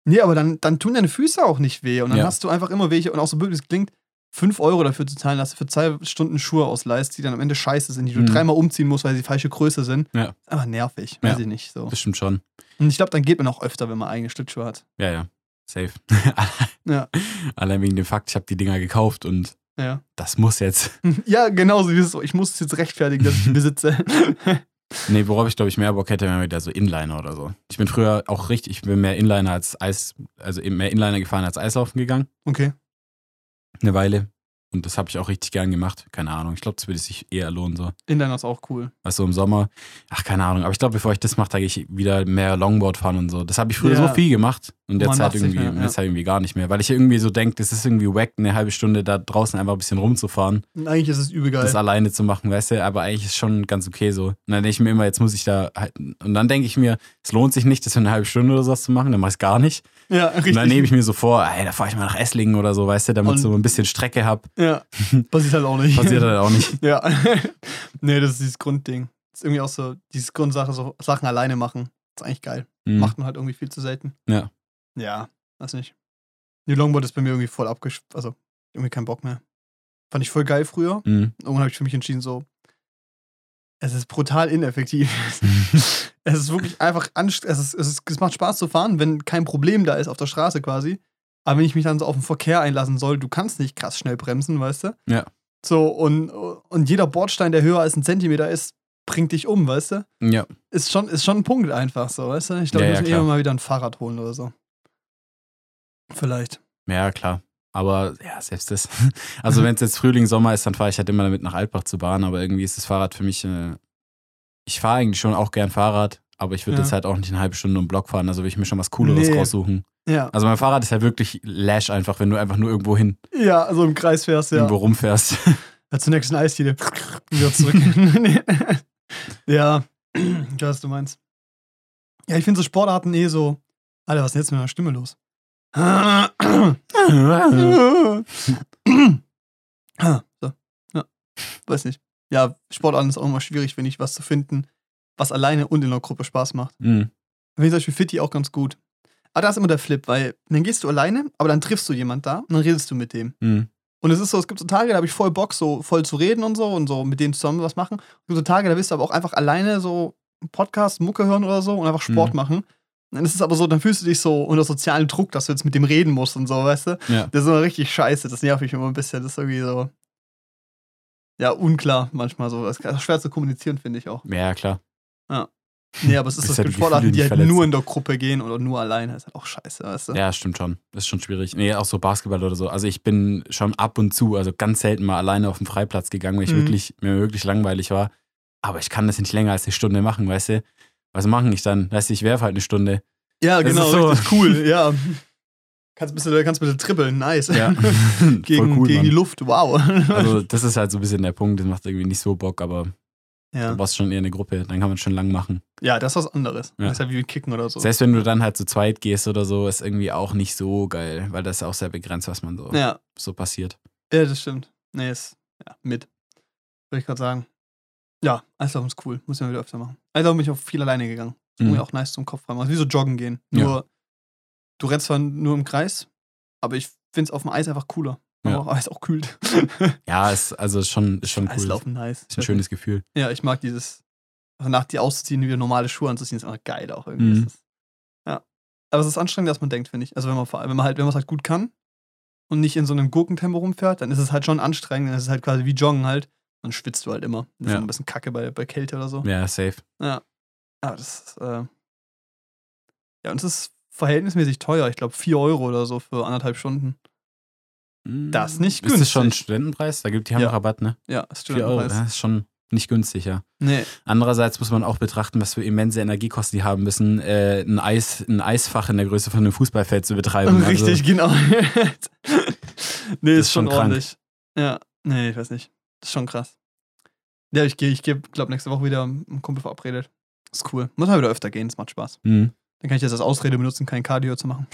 Nee, aber dann, dann tun deine Füße auch nicht weh und dann Ja. hast du einfach immer welche und auch so blöd es klingt, 5 Euro dafür zu zahlen, dass du für zwei Stunden Schuhe ausleihst, die dann am Ende scheiße sind, die du Mhm. dreimal umziehen musst, weil sie falsche Größe sind. Ja. Einfach nervig, Ja. weiß ich nicht. So. Das stimmt schon. Und ich glaube, dann geht man auch öfter, wenn man eigene Schlittschuhe hat. Ja, ja. Safe. Ja. Allein wegen dem Fakt, ich habe die Dinger gekauft und Ja, das muss jetzt. ja es so. Ich muss es jetzt rechtfertigen, dass ich besitze. Nee, worauf ich glaube ich mehr Bock hätte, wäre wieder so Inliner oder so. Ich bin früher auch richtig, ich bin mehr Inliner als Eis, also eben mehr Inliner gefahren als Eislaufen gegangen. okay. Eine Weile. Und das habe ich auch richtig gern gemacht. Keine Ahnung. Ich glaube, das würde sich eher lohnen, so. Inliner ist auch cool. Also im Sommer. Ach, keine Ahnung. Aber ich glaube, bevor ich das mache, da gehe ich wieder mehr Longboard fahren und so. Das habe ich früher Ja. so viel gemacht. Halt macht's nicht irgendwie, mehr, ja. jetzt halt irgendwie gar nicht mehr. Weil ich irgendwie so denke, das ist irgendwie wack, eine halbe Stunde da draußen einfach ein bisschen rumzufahren. Und eigentlich ist es übel geil. das alleine zu machen, weißt du, aber eigentlich ist schon ganz okay so. Und dann denke ich mir immer, jetzt muss ich da halt, und dann denke ich mir, es lohnt sich nicht, das für eine halbe Stunde oder sowas zu machen, dann mach ich es gar nicht. ja, richtig. Und dann nehme ich mir so vor, ey, da fahre ich mal nach Esslingen oder so, weißt du, damit Und- ich so ein bisschen Strecke habe. ja, passiert halt auch nicht. Passiert halt auch nicht. Ja. nee, das ist dieses Grundding. Das ist irgendwie auch so, dieses Grundsache, so Sachen alleine machen. Das ist eigentlich geil. Mhm. Macht man halt irgendwie viel zu selten. Ja. Ja, weiß nicht. Die Longboard ist bei mir irgendwie voll abgesch... Also, irgendwie kein Bock mehr. Fand ich voll geil früher. Mhm. Irgendwann habe ich für mich entschieden, so, es ist brutal ineffektiv. es ist wirklich einfach anst es, es, es macht Spaß zu fahren, wenn kein Problem da ist auf der Straße quasi. Aber wenn ich mich dann so auf den Verkehr einlassen soll, du kannst nicht krass schnell bremsen, weißt du? Ja. So, und, und jeder Bordstein, der höher als ein Zentimeter ist, bringt dich um, weißt du? Ja. Ist schon, ist schon ein Punkt einfach so, weißt du? Ich glaube, Ja, ich ja, muss mir klar. immer mal wieder ein Fahrrad holen oder so. Vielleicht. Ja, klar. Aber ja, selbst das. Also wenn es jetzt Frühling, Sommer ist, dann fahre ich halt immer damit nach Altbach zur Bahn, aber irgendwie ist das Fahrrad für mich, äh, ich fahre eigentlich schon auch gern Fahrrad, aber ich würde Ja. jetzt halt auch nicht eine halbe Stunde um den Block fahren, also will ich mir schon was Cooleres Nee. raussuchen. Ja. Also mein Fahrrad ist halt wirklich Lash einfach, wenn du einfach nur irgendwo hin, Ja, also im Kreis fährst, ja. irgendwo rumfährst. Ja, zur nächsten Eisdiele. Wieder zurück. Ja, ich weiß, was du meinst. Ja, ich finde so Sportarten eh so. Alter, was ist denn jetzt mit meiner Stimme los? So. Ja, weiß nicht. Ja, Sportarten ist auch immer schwierig, finde ich, was zu finden, was alleine und in der Gruppe Spaß macht. Mhm. Finde ich zum Beispiel Fitti auch ganz gut. Aber da ist immer der Flip, weil dann gehst du alleine, aber dann triffst du jemand da und dann redest du mit dem. Mhm. Und es ist so, es gibt so Tage, da habe ich voll Bock, so voll zu reden und so und so mit denen zusammen was machen. Es gibt so Tage, da willst du aber auch einfach alleine so einen Podcast, Mucke hören oder so und einfach Sport Mhm. machen. Dann ist es aber so, dann fühlst du dich so unter sozialen Druck, dass du jetzt mit dem reden musst und so, weißt du? Ja. Das ist immer richtig scheiße, das nervt mich immer ein bisschen. Das ist irgendwie so, ja, unklar manchmal so. Das ist schwer zu kommunizieren, finde ich auch. Ja, klar. Ja. Nee, aber es ist Das das halt mit die Sportarten, die halt nur verletzen. in der Gruppe gehen oder nur alleine. ist halt auch scheiße, weißt du? Ja, stimmt schon. Das ist schon schwierig. Nee, auch so Basketball oder so. Also ich bin schon ab und zu, also ganz selten mal alleine auf den Freiplatz gegangen, weil ich Mhm. wirklich, mir wirklich langweilig war. Aber ich kann das nicht länger als eine Stunde machen, weißt du? Was mache ich dann? Weißt du, ich werfe halt eine Stunde. Ja, Das genau, ist so- richtig cool, ja. Kannst ein bisschen, kannst ein bisschen trippeln, nice. Ja. gegen cool, gegen die. Luft, wow. Also das ist halt so ein bisschen der Punkt, das macht irgendwie nicht so Bock, aber ja. du warst schon eher eine Gruppe, dann kann man schon lang machen. ja, das ist was anderes. Ja. Das ist ja wie mit Kicken oder so. Selbst wenn du dann halt zu zweit gehst oder so, ist irgendwie auch nicht so geil, weil das ist auch sehr begrenzt, was man so, ja. so passiert. ja, das stimmt. Nee, ist ja, mit. Würde ich gerade sagen. Ja, Eislaufen ist cool. Muss man wieder öfter machen. Eislaufen bin ich auch viel alleine gegangen. Ist Mhm. irgendwie auch nice zum Kopf freimachen. Wie so joggen gehen. Ja. Nur, du rennst zwar nur im Kreis, aber ich finde es auf dem Eis einfach cooler. Ja. Aber auch Eis auch kühlt. Ja, ist also ist schon, ist schon cool. Eislaufen nice. Ist ein schönes Gefühl. Ja, ich mag dieses, also nach die auszuziehen, wieder normale Schuhe anzuziehen, ist einfach geil auch irgendwie. Mhm. Das ja. Aber es ist anstrengender, als man denkt, finde ich. Also wenn man, wenn man halt, wenn man es halt gut kann und nicht in so einem Gurkentempo rumfährt, dann ist es halt schon anstrengend. Dann ist es halt quasi wie Joggen halt. Dann schwitzt du halt immer. Das ist Ja. ein bisschen kacke bei, bei Kälte oder so. Ja, safe. Ja. Aber das ist, äh, ja, und es ist verhältnismäßig teuer. Ich glaube, 4 Euro oder so für anderthalb Stunden. Das ist nicht Ist das schon ein günstig. Studentenpreis? Da gibt die haben Ja. Rabatt, ne? Ja, ist 4 Euro, Studentenpreis. das ist schon nicht günstig, ja. Nee, Andererseits muss man auch betrachten, was für immense Energiekosten die haben müssen, äh, ein, Eis, ein Eisfach in der Größe von einem Fußballfeld zu betreiben. Richtig, genau. nee, ist, ist schon schon krank. ordentlich. Ja, nee, ich weiß nicht. Das ist schon krass. Ja, ich gehe, ich gehe, glaube nächste Woche wieder mit einem Kumpel verabredet. Ist cool. Muss mal wieder öfter gehen, es macht Spaß. Also, hm. Dann kann ich das als Ausrede benutzen, kein Cardio zu machen.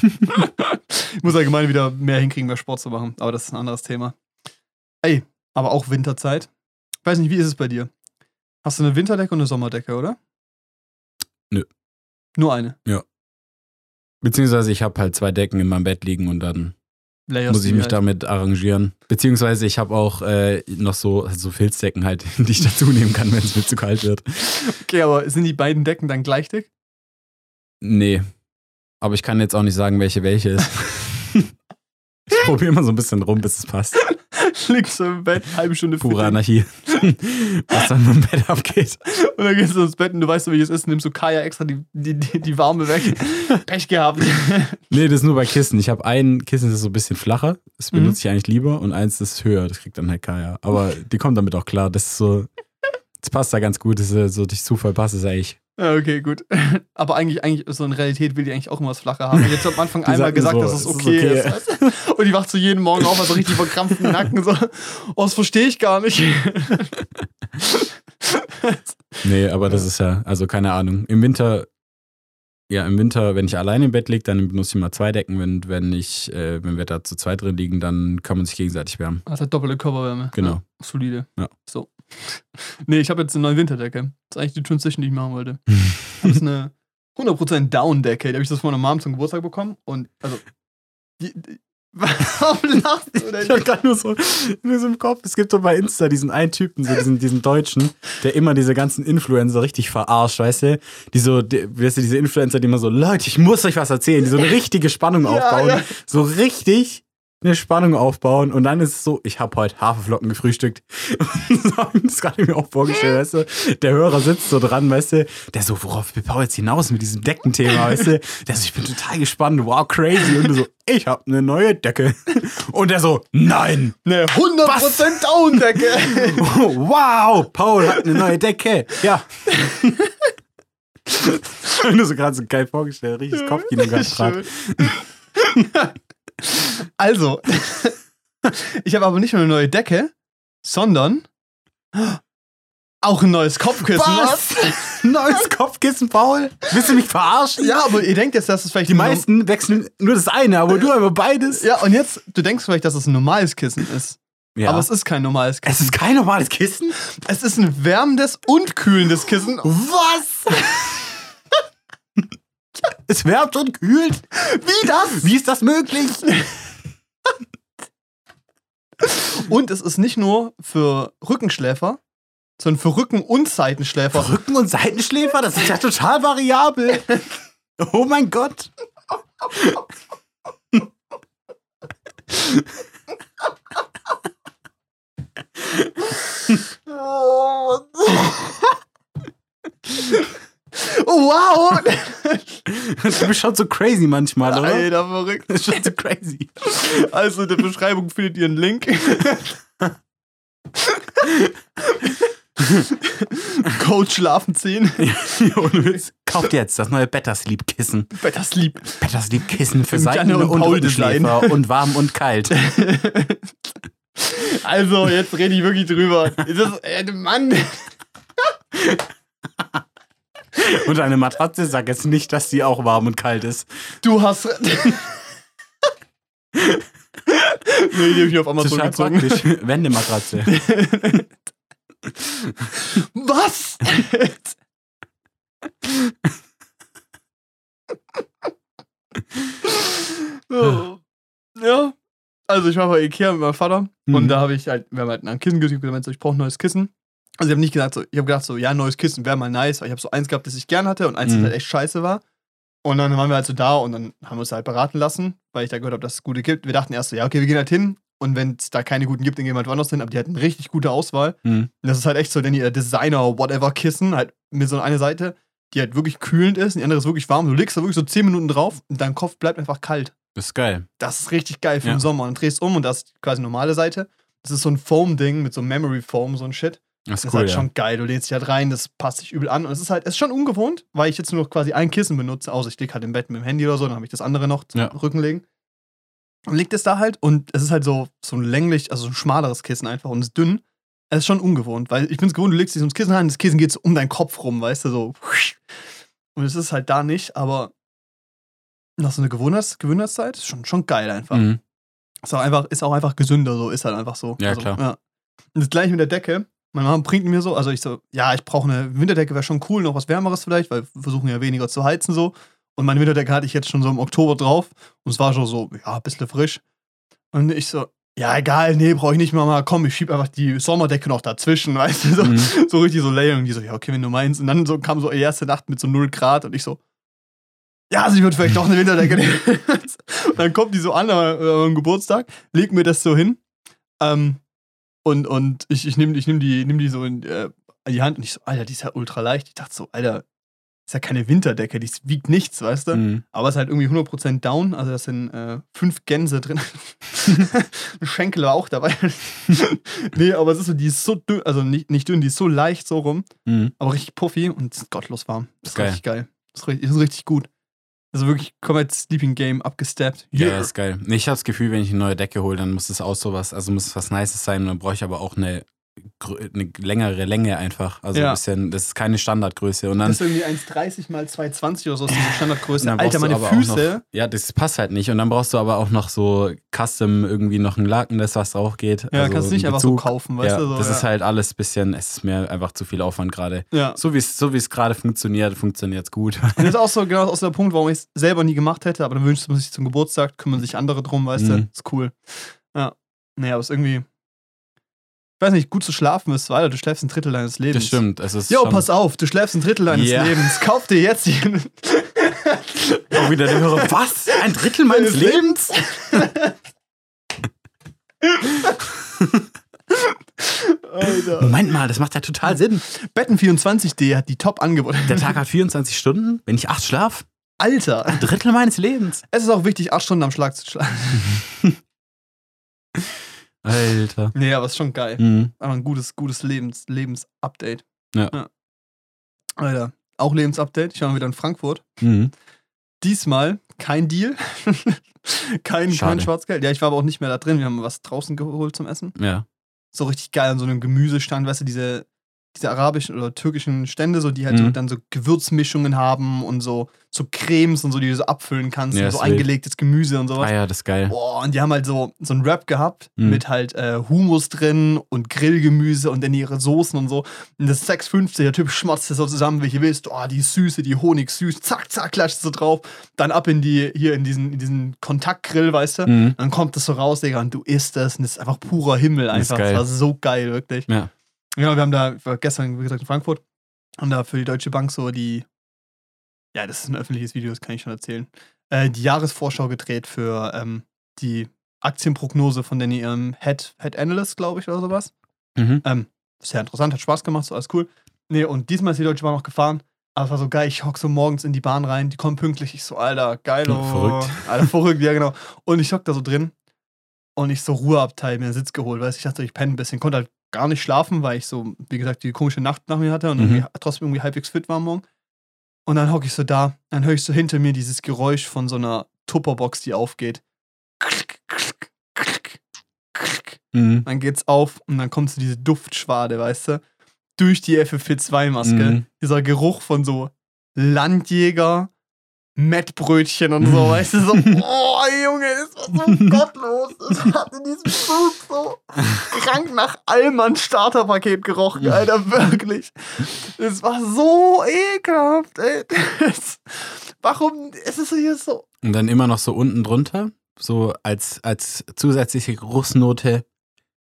ich muss allgemein wieder mehr hinkriegen, mehr Sport zu machen. Aber das ist ein anderes Thema. Ey, aber auch Winterzeit. Ich weiß nicht, wie ist es bei dir? Hast du eine Winterdecke und eine Sommerdecke, oder? Nö. Nur eine. Beziehungsweise ich habe halt zwei Decken in meinem Bett liegen und dann Layers muss ich mich halt. damit arrangieren. Beziehungsweise ich habe auch äh, noch so, so Filzdecken halt, die ich dazu nehmen kann, wenn es mir zu kalt wird. Okay, aber sind die beiden Decken dann gleich dick? Nee. Aber ich kann jetzt auch nicht sagen, welche welche ist. ich probiere immer so ein bisschen rum, bis es passt. Liegst du im Bett, halbe Stunde Pure. Anarchie. Was dann im Bett abgeht. Und dann gehst du ins Bett und du weißt wie es ist, nimmst du Kaya extra die, die, die, die Warme weg. Pech gehabt. Nee, das ist nur bei Kissen. Ich habe ein Kissen, das ist so ein bisschen flacher. Das Mhm. benutze ich eigentlich lieber. Und eins, das ist höher. Das kriegt dann halt Kaya. Aber die kommt damit auch klar. Das ist so. Das passt da ganz gut. Das ist so durch Zufall passt es eigentlich. Ja, okay, gut. Aber eigentlich, eigentlich so in Realität will die eigentlich auch immer was flacher haben. Jetzt hat am Anfang Die einmal sagt gesagt, so, dass es es ist okay, okay. ist. weißt? Und die wacht so jeden Morgen auf, also richtig verkrampften Nacken. So, oh, das verstehe ich gar nicht. Nee, aber das ist ja, also keine Ahnung. Im Winter, ja, im Winter, wenn ich alleine im Bett liege, dann benutze ich mal zwei Decken. Wenn, wenn ich, äh, wenn wir da zu zweit drin liegen, dann kann man sich gegenseitig wärmen. Das hat doppelte Körperwärme. Genau. Ja, solide. Ja. So. Nee, ich habe jetzt eine neue Winterdecke. Das ist eigentlich die Transition, die ich machen wollte. Das ist eine 100% Down-Decke. Die habe ich das von meiner Mom zum Geburtstag bekommen. Und, also, die, die, warum lachst du denn? Ich hab grad nur so, nur so im Kopf. Es gibt so bei Insta diesen einen Typen, so diesen, diesen Deutschen, der immer diese ganzen Influencer richtig verarscht, weißt du? Die so, die, weißt du, diese Influencer, die immer so, Leute, ich muss euch was erzählen, die so eine richtige Spannung aufbauen. ja. So richtig eine Spannung aufbauen und dann ist es so, ich habe heute Haferflocken gefrühstückt. Das gerade mir auch vorgestellt, weißt du? Der Hörer sitzt so dran, weißt du? Der so, worauf will Paul jetzt hinaus mit diesem Deckenthema, weißt du? Der so, ich bin total gespannt, wow, crazy. Und du so, ich habe eine neue Decke. Und der so, nein, Eine 100% Down-Decke. wow, Paul hat eine neue Decke. Ja. Ich hab mir so gerade so geil vorgestellt, richtig Kopfkino gerade. Also, ich habe aber nicht nur eine neue Decke, sondern auch ein neues Kopfkissen. Was? Neues Kopfkissen, Paul? Willst du mich verarschen? Ja, aber ihr denkt jetzt, dass es vielleicht Die meisten wechseln nur das eine, aber du aber beides. Ja, und jetzt, du denkst vielleicht, dass es ein normales Kissen ist. Ja. Aber es ist kein normales Kissen. es ist kein normales Kissen. Es ist ein wärmendes und kühlendes Kissen. Was? es wärmt und kühlt. Wie das? Wie ist das möglich? Und es ist nicht nur für Rückenschläfer, sondern für Rücken- und Seitenschläfer. Rücken- und Seitenschläfer, das ist ja total variabel. Oh mein Gott. Oh, wow! Du bist schon so crazy manchmal, oder? Alter, verrückt. Das ist schon so crazy. Also in der Beschreibung findet ihr einen Link. Coach Schlafen 10. Ohne Witz. Kauft jetzt das neue Better Sleep Kissen. Better Sleep. Better Sleep Kissen für Seiten und und. Rückenschläfer und warm und kalt. Also, jetzt rede ich wirklich drüber. Das ist, äh, Mann. Und eine Matratze, sag jetzt nicht, dass die auch warm und kalt ist. Du hast. nee, die habe ich auf Amazon gezogen. Wendematratze. Was? oh. Ja. Also ich war bei Ikea mit meinem Vater Mhm. und da habe ich halt, wir haben halt ein Kissen gesucht, gemeint, so, ich brauche ein neues Kissen. Also ich habe nicht gesagt, so, ich habe gedacht, so, ja, neues Kissen wäre mal nice, weil ich habe so eins gehabt, das ich gern hatte und eins, Mhm. das halt echt scheiße war. Und dann waren wir halt so da und dann haben wir uns halt beraten lassen, weil ich da gehört habe, dass es gute gibt. Wir dachten erst so, ja, okay, wir gehen halt hin und wenn es da keine guten gibt, dann gehen wir halt woanders hin. Aber die hatten eine richtig gute Auswahl. Mhm. Und das ist halt echt so, denn ihr Designer, whatever Kissen, halt mit so einer Seite, die halt wirklich kühlend ist, und die andere ist wirklich warm. Du legst da wirklich so 10 Minuten drauf und dein Kopf bleibt einfach kalt. Das ist geil. Das ist richtig geil für Ja. den Sommer. Und dann drehst du um und das ist quasi normale Seite. Das ist so ein Foam-Ding mit so Memory Foam, so ein Shit. Das Das ist ist cool, halt ja. schon geil. Du lehnst dich halt rein, das passt sich übel an. Und es ist halt, es ist schon ungewohnt, weil ich jetzt nur noch quasi ein Kissen benutze, außer ich liege halt im Bett mit dem Handy oder so, dann habe ich das andere noch zum Ja. Rücken legen. Und liegt es da halt und es ist halt so, so ein länglich, also so ein schmaleres Kissen einfach und es ist dünn. Es ist schon ungewohnt, weil ich bin es gewohnt, du legst dich so ins Kissen rein, das Kissen geht so um deinen Kopf rum, weißt du, so. Und es ist halt da nicht, aber nach so einer Gewohnheits Gewöhnheitszeit ist schon, schon geil einfach. Mhm. Ist auch einfach, ist auch einfach gesünder, so ist halt einfach so. Ja, klar. Ja. Und das gleiche mit der Decke. Meine Mama bringt mir so, also ich so, ja, ich brauche eine Winterdecke, wäre schon cool, noch was Wärmeres vielleicht, weil wir versuchen ja weniger zu heizen so. Und meine Winterdecke hatte ich jetzt schon so im Oktober drauf und es war schon so, ja, ein bisschen frisch. Und ich so, ja, egal, nee, brauche ich nicht, Mama, komm, ich schieb einfach die Sommerdecke noch dazwischen, weißt du, so, Mhm. so richtig so Layering. Die so, ja, okay, wenn du meinst. Und dann so kam so die erste Nacht mit so 0 Grad und ich so, ja, also ich würde vielleicht doch eine Winterdecke nehmen. und dann kommt die so an äh, am Geburtstag, legt mir das so hin. Ähm, und, und ich, ich nehme ich nehm die, nehm die so in, äh, in die Hand und ich so, Alter, die ist ja ultra leicht. Ich dachte so, Alter, ist ja keine Winterdecke, die wiegt nichts, weißt du? Mhm. Aber es ist halt irgendwie 100% down, also da sind äh, fünf Gänse drin. Ein Schenkel war auch dabei. nee, aber es ist so, die ist so dünn, also nicht, nicht dünn, die ist so leicht so rum, Mhm. aber richtig puffy und gottlos warm. Das ist Geil. richtig geil. Das ist richtig, ist richtig gut. Also wirklich komplett Sleeping Game abgesteppt. Ja, das ist geil. Ich habe das Gefühl, wenn ich eine neue Decke hole, dann muss es auch sowas, also muss es was Nices sein und dann brauche ich aber auch eine, eine längere Länge einfach. Also Ja. ein bisschen, das ist keine Standardgröße. Und dann, Das ist irgendwie 1,30 mal 2,20 oder so, ist diese Standardgröße. Alter, du meine auch Füße. ja, das passt halt nicht. Und dann brauchst du aber auch noch so Custom irgendwie noch ein Laken, das was drauf geht. Ja, also kannst du nicht einen einfach so kaufen, weißt ja, du? So, das ja. ist halt alles ein bisschen, es ist mir einfach zu viel Aufwand gerade. Ja. So wie es so wie es gerade funktioniert, funktioniert es gut. Und das ist auch so genau aus der Punkt, warum ich es selber nie gemacht hätte, aber dann wünscht man sich zum Geburtstag, kümmern sich andere drum, weißt du? Mhm. Ist cool. Ja. Naja, aber ist irgendwie. Ich weiß nicht, gut zu schlafen ist, weil du schläfst ein Drittel deines Lebens. Das stimmt. Es ist Jo, schon pass auf, du schläfst ein Drittel deines Ja. Lebens. Kauf dir jetzt die auch wieder der Hörer. Was? Ein Drittel meines Lebens? Alter. Moment mal, das macht ja total Sinn. Betten24.de hat die top angeboten. Der Tag hat 24 Stunden. Wenn ich acht schlaf, Alter. ein Drittel meines Lebens. Es ist auch wichtig, acht Stunden am Schlag zu schlafen. Alter. Nee, aber ist schon geil. Mhm. Aber ein gutes, gutes Lebens, Lebensupdate. Ja. Alter, auch Lebensupdate. Ich war mal wieder in Frankfurt. Mhm. Diesmal kein Deal. kein, kein. Schwarzgeld. Ja, ich war aber auch nicht mehr da drin. Wir haben was draußen geholt zum Essen. Ja. So richtig geil an so einem Gemüsestand, weißt du, diese, diese arabischen oder türkischen Stände, so die halt so, Mhm. dann so Gewürzmischungen haben und so, so Cremes und so, die du so abfüllen kannst Ja, und so eingelegtes Gemüse und sowas. Ah ja, das ist geil. Boah, und die haben halt so, so einen Wrap gehabt Mhm. mit halt äh, Hummus drin und Grillgemüse und dann ihre Soßen und so. Und das 6,50, der Typ schmotzt das so zusammen, welche willst. Oh, die Süße, die Honig süß, zack, zack, klatscht so drauf. Dann ab in die, hier in diesen, in diesen Kontaktgrill, weißt du. Mhm. Dann kommt das so raus, Digga, und du isst das und das ist einfach purer Himmel Das ist einfach. Das geil. war so geil, wirklich. Ja. Ja, wir haben da, ich war gestern, wie gesagt, in Frankfurt und da für die Deutsche Bank so die, ja, das ist ein öffentliches Video, das kann ich schon erzählen, äh, die Jahresvorschau gedreht für ähm, die Aktienprognose von den ihrem Head, Head Analyst, glaube ich, oder sowas. Mhm. Ähm, sehr interessant, hat Spaß gemacht, so alles cool. Nee, und diesmal ist die Deutsche Bahn noch gefahren Aber es war so geil, ich hock so morgens in die Bahn rein, die kommen pünktlich. Ich so, Alter, geil. Ja, verrückt. Alter, verrückt, ja, genau. Und ich hock da so drin und ich so Ruheabteil, mir einen Sitz geholt, weißt du, ich dachte, ich penne ein bisschen. Konnte halt gar nicht schlafen, weil ich so, wie gesagt, die komische Nacht nach mir hatte und Mhm. irgendwie, trotzdem irgendwie halbwegs fit war am Morgen. Und dann hocke ich so da, dann höre ich so hinter mir dieses Geräusch von so einer Tupperbox, die aufgeht. Klick, klick, klick, klick. Mhm. Dann geht's auf und dann kommt so diese Duftschwade, weißt du, durch die FFP2-Maske. Mhm. Dieser Geruch von so Landjäger, Mettbrötchen und so, Mhm. weißt du, so, oh Junge, das war so gottlos. Das hat in diesem Zug so krank nach Allmann Starterpaket gerochen. Alter, wirklich. Es war so ekelhaft, ey. Das, warum ist es hier so? Und dann immer noch so unten drunter, so als, als zusätzliche Geruchsnote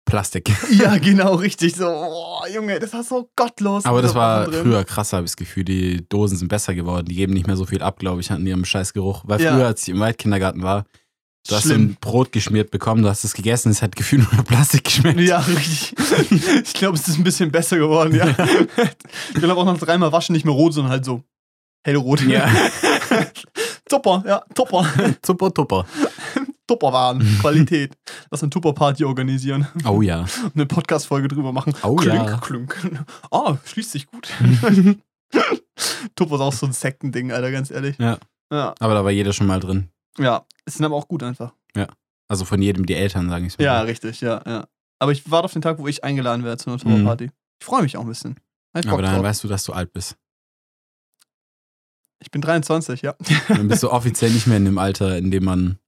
Plastik. Ja, genau, richtig so. Oh, Junge, das war so gottlos. Aber das war früher krasser, habe ich das Gefühl. Die Dosen sind besser geworden. Die geben nicht mehr so viel ab, glaube ich, hatten die ihren scheiß Geruch. Weil Ja. früher, als ich im Waldkindergarten war, du hast Schlimm. ein Brot geschmiert bekommen, du hast es gegessen, es hat gefühlt nur Plastik geschmeckt. Ja, richtig. Ich glaube, es ist ein bisschen besser geworden, ja. Ich glaube auch nach dreimal waschen nicht mehr rot, sondern halt so hellrot. Ja. Tupper, ja, Tupper. Super, super. Tupperwaren, Qualität. Lass eine Tupper-Party organisieren. Oh ja. und Eine Podcast-Folge drüber machen. Oh klünk, ja. klünk. Ah, schließt sich gut. Tupper ist auch so ein Sektending, Alter, ganz ehrlich. Ja. Ja, Aber da war jeder schon mal drin. ja. Es sind aber auch gut einfach. Also von jedem die Eltern, sage ich mal. Ja, richtig, ja, ja. Aber ich warte auf den Tag, wo ich eingeladen werde zu einer Mhm. Tupper-Party. Ich freue mich auch ein bisschen. Bock Aber dann drauf. weißt du, dass du alt bist. Ich bin 23, ja. Dann bist du offiziell nicht mehr in dem Alter, in dem man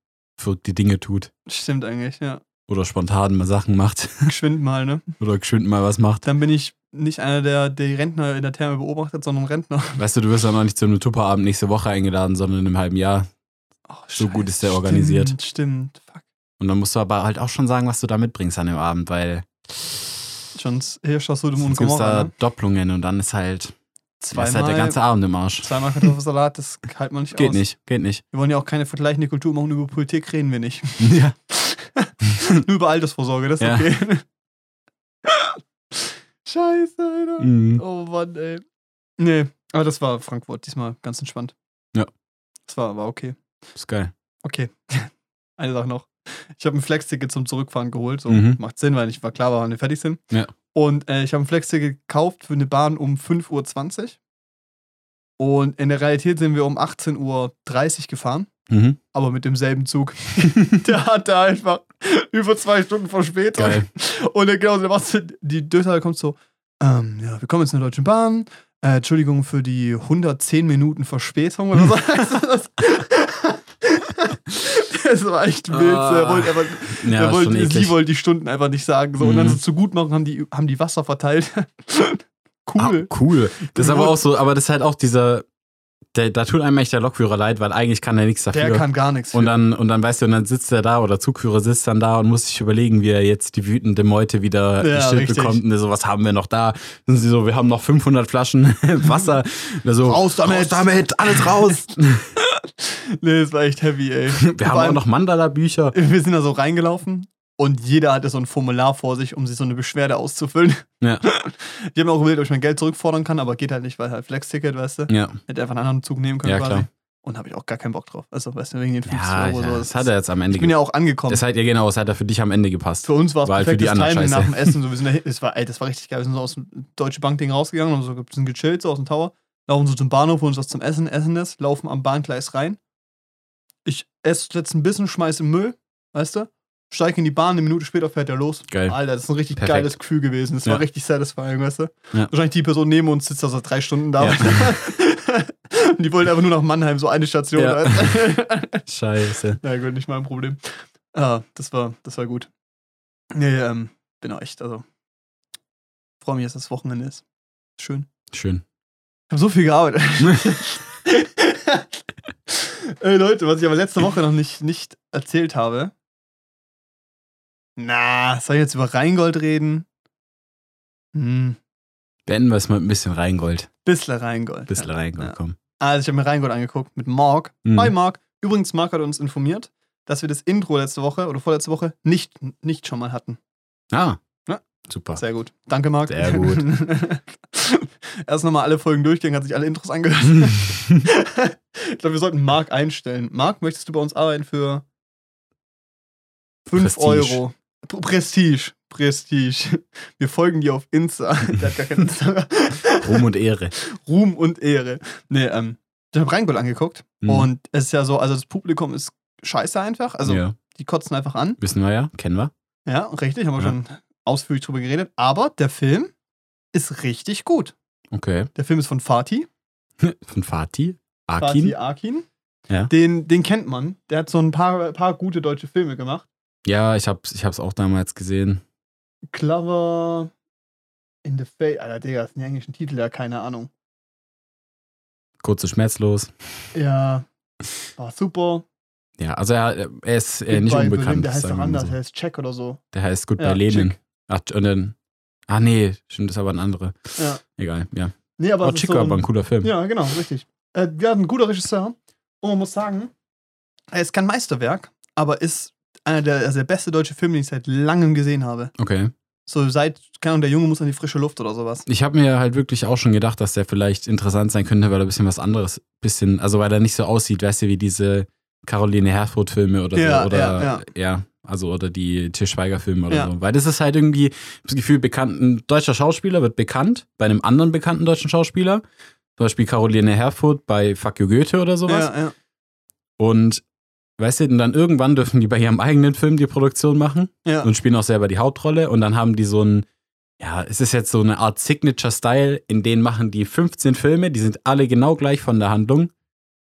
verrückte Dinge tut. Stimmt eigentlich, ja. Oder spontan mal Sachen macht. Geschwind mal, ne? Oder geschwind mal was macht. Dann bin ich nicht einer, der die Rentner in der Therme beobachtet, sondern Rentner. Weißt du, du wirst ja noch nicht zu einem Tupperabend nächste Woche eingeladen, sondern in einem halben Jahr. Oh, So gut ist der Scheiße. organisiert. Stimmt, stimmt. Fuck. Und dann musst du aber halt auch schon sagen, was du da mitbringst an dem Abend, weil Schon Hirsch aus Sodom und sonst gibt's da ne? Doppelungen und dann ist halt, ist Zweimal, halt der ganze Abend im Arsch. zweimal Kartoffelsalat, das halt man nicht Geht aus. nicht, geht nicht. Wir wollen ja auch keine vergleichende Kultur machen, über Politik reden wir nicht. Ja. Nur über Altersvorsorge, das ist Ja. okay. Scheiße, Alter. Mhm. Oh Mann, ey. Nee, aber das war Frankfurt, diesmal ganz entspannt. Ja. Das war, war okay. Ist geil. Okay. Eine Sache noch. Ich habe ein Flex-Ticket zum Zurückfahren geholt. So Mhm. macht Sinn, weil ich war klar, wann wir fertig sind. Ja. Und äh, ich habe ein Flex-Ticket gekauft für eine Bahn um 5.20 Uhr. Und in der Realität sind wir um 18.30 Uhr gefahren, Mhm. aber mit demselben Zug. der hatte einfach über zwei Stunden Verspätung. Geil. Und dann genau, macht's- die Durchsage kommt so, ähm, ja, wir kommen jetzt in der Deutschen Bahn. Äh, Entschuldigung für die 110 Minuten Verspätung oder so. das, das war echt wild. Ah. Wollte einfach, Ja, wollte, sie wollte die Stunden einfach nicht sagen. So. Und dann Mhm. so zu gut machen, haben die, haben die Wasser verteilt. cool. Ah, cool. Das ist aber auch so, aber das ist halt auch dieser, der, da tut einem echt der Lokführer leid, weil eigentlich kann er nichts dafür. Der kann gar nichts. und dann, und dann weißt du, und dann sitzt er da oder Zugführer sitzt dann da und muss sich überlegen, wie er jetzt die wütende Meute wieder Ja, gestillt richtig. bekommt. Und so, was haben wir noch da? Und sie so, wir haben noch 500 Flaschen Wasser. Und er so, Raus damit. Raus damit, alles raus. nee, das war echt heavy, ey. wir haben auch noch Mandala-Bücher. Wir sind da so reingelaufen und jeder hatte so ein Formular vor sich, um sich so eine Beschwerde auszufüllen. Ja. Die haben auch überlegt, ob ich mein Geld zurückfordern kann, aber geht halt nicht, weil halt Flex-Ticket, weißt du. Ja, Hätte einfach einen anderen Zug nehmen können Ja, quasi. klar. Und habe ich auch gar keinen Bock drauf. Also, weißt du, wegen den 50 ja, Euro ja so. das hat er jetzt am Ende ich bin ja auch angekommen. Das hat ja genau, es hat ja für dich am Ende gepasst. Für uns war es halt für die perfektes anderen Timing nach scheiße. dem Essen. So, wir sind da, es war, ey, das war richtig geil. Wir sind so aus dem Deutsche Bank-Ding rausgegangen und so ein bisschen gechillt, so aus dem Tower. Laufen so zum Bahnhof, holen uns was zum Essen, essen das, laufen am Bahngleis rein. Ich esse jetzt ein bisschen, schmeiße Müll, weißt du? Steige in die Bahn, eine Minute später fährt er los. Geil. Alter, das ist ein richtig Perfekt. geiles Gefühl gewesen. Das Ja. war richtig satisfying, weißt du? Ja. Wahrscheinlich die Person neben uns sitzt da seit drei Stunden da. Ja. Und die wollen einfach nur nach Mannheim, so eine Station. Ja. Scheiße. Ja, gut, nicht mein Problem. Ah, das war, das war gut. Nee, ähm, bin auch echt, also. Freue mich, dass das Wochenende ist. Schön. Schön. Ich habe so viel gearbeitet. Ey, Leute, was ich aber letzte Woche noch nicht, nicht erzählt habe. Na, soll ich jetzt über Rheingold reden? Hm, Beenden wir es mal ein bisschen Rheingold. bissle Rheingold. Bisschen ja. Rheingold, Ja. komm. Also, ich habe mir Rheingold angeguckt mit Mark. Mhm. Hi, Mark. Übrigens, Mark hat uns informiert, dass wir das Intro letzte Woche oder vorletzte Woche nicht, nicht schon mal hatten. Ah. Ja. Super. Sehr gut. Danke, Marc. Sehr gut. Erst nochmal alle Folgen durchgehen, hat sich alle Intros angehört. ich glaube, wir sollten Marc einstellen. Marc, möchtest du bei uns arbeiten für 5 Prestige. Euro? Prestige. Prestige. Wir folgen dir auf Insta. Der hat gar kein Insta. Ruhm und Ehre. Ruhm und Ehre. Nee, ähm, ich habe Rheingold angeguckt. Mhm. Und es ist ja so, also das Publikum ist scheiße einfach. Also ja, die kotzen einfach an. wissen wir ja, kennen wir. Ja, richtig, haben wir Ja. schon ausführlich drüber geredet. Aber der Film ist richtig gut. Okay. Der Film ist von Fatih. Von Fatih. Fatih Akin. Akin. Ja. Den, den kennt man. Der hat so ein paar, paar gute deutsche Filme gemacht. Ja, ich hab's, ich hab's auch damals gesehen. Clover in the Face. Alter, Digga, das sind die englischen Titel, ja, keine Ahnung. Kurz und schmerzlos. Ja, war super. Ja, also er, er ist äh, nicht unbekannt. Berlin, der heißt doch anders, so. der heißt Check oder so. Der heißt Goodbye Ja, Lenin. Ach, und dann. Ah, nee, stimmt, das ist aber ein anderer. Ja. Egal, ja. Nee, aber ist Chick so war ein- aber ein cooler Film. Ja, genau, richtig. Äh, ja, ein guter Regisseur. Und man muss sagen, er ist kein Meisterwerk, aber ist einer der, also der beste deutsche Film, den ich seit langem gesehen habe. Okay. So seit, keine Ahnung, der Junge muss an die frische Luft oder sowas. Ich habe mir halt wirklich auch schon gedacht, dass der vielleicht interessant sein könnte, weil er ein bisschen was anderes, bisschen, also weil er nicht so aussieht, weißt du, wie diese Caroline Herfurth-Filme oder Ja, so. Oder ja, ja. ja, also oder die Til Schweiger-Filme oder Ja. so. Weil das ist halt irgendwie, das Gefühl, bekannt, ein deutscher Schauspieler wird bekannt bei einem anderen bekannten deutschen Schauspieler. Zum Beispiel Caroline Herfurth bei Fuck You Goethe oder sowas. Ja, ja. Und weißt du, und dann irgendwann dürfen die bei ihrem eigenen Film die Produktion machen ja. und spielen auch selber die Hauptrolle und dann haben die so ein, ja, es ist jetzt so eine Art Signature-Style, in denen machen die 15 Filme, die sind alle genau gleich von der Handlung.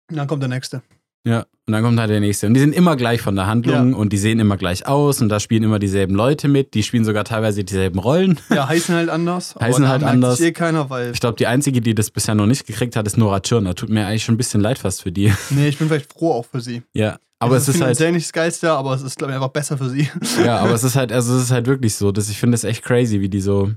Und dann kommt der nächste. Ja, und dann kommt halt der nächste. Und die sind immer gleich von der Handlung Ja. und die sehen immer gleich aus und da spielen immer dieselben Leute mit, die spielen sogar teilweise dieselben Rollen. Ja, heißen halt anders. Heißen halt anders. eh keiner, weil. Ich glaube, die einzige, die das bisher noch nicht gekriegt hat, ist Nora Tschirner. Tut mir eigentlich schon ein bisschen leid fast für die. Nee, ich bin vielleicht froh auch für sie. Ja, aber es ist halt, finanziell nicht das Geilste, aber es ist, glaube ich, einfach besser für sie. ja, aber es ist halt, also es ist halt wirklich so, dass ich finde es echt crazy, wie die so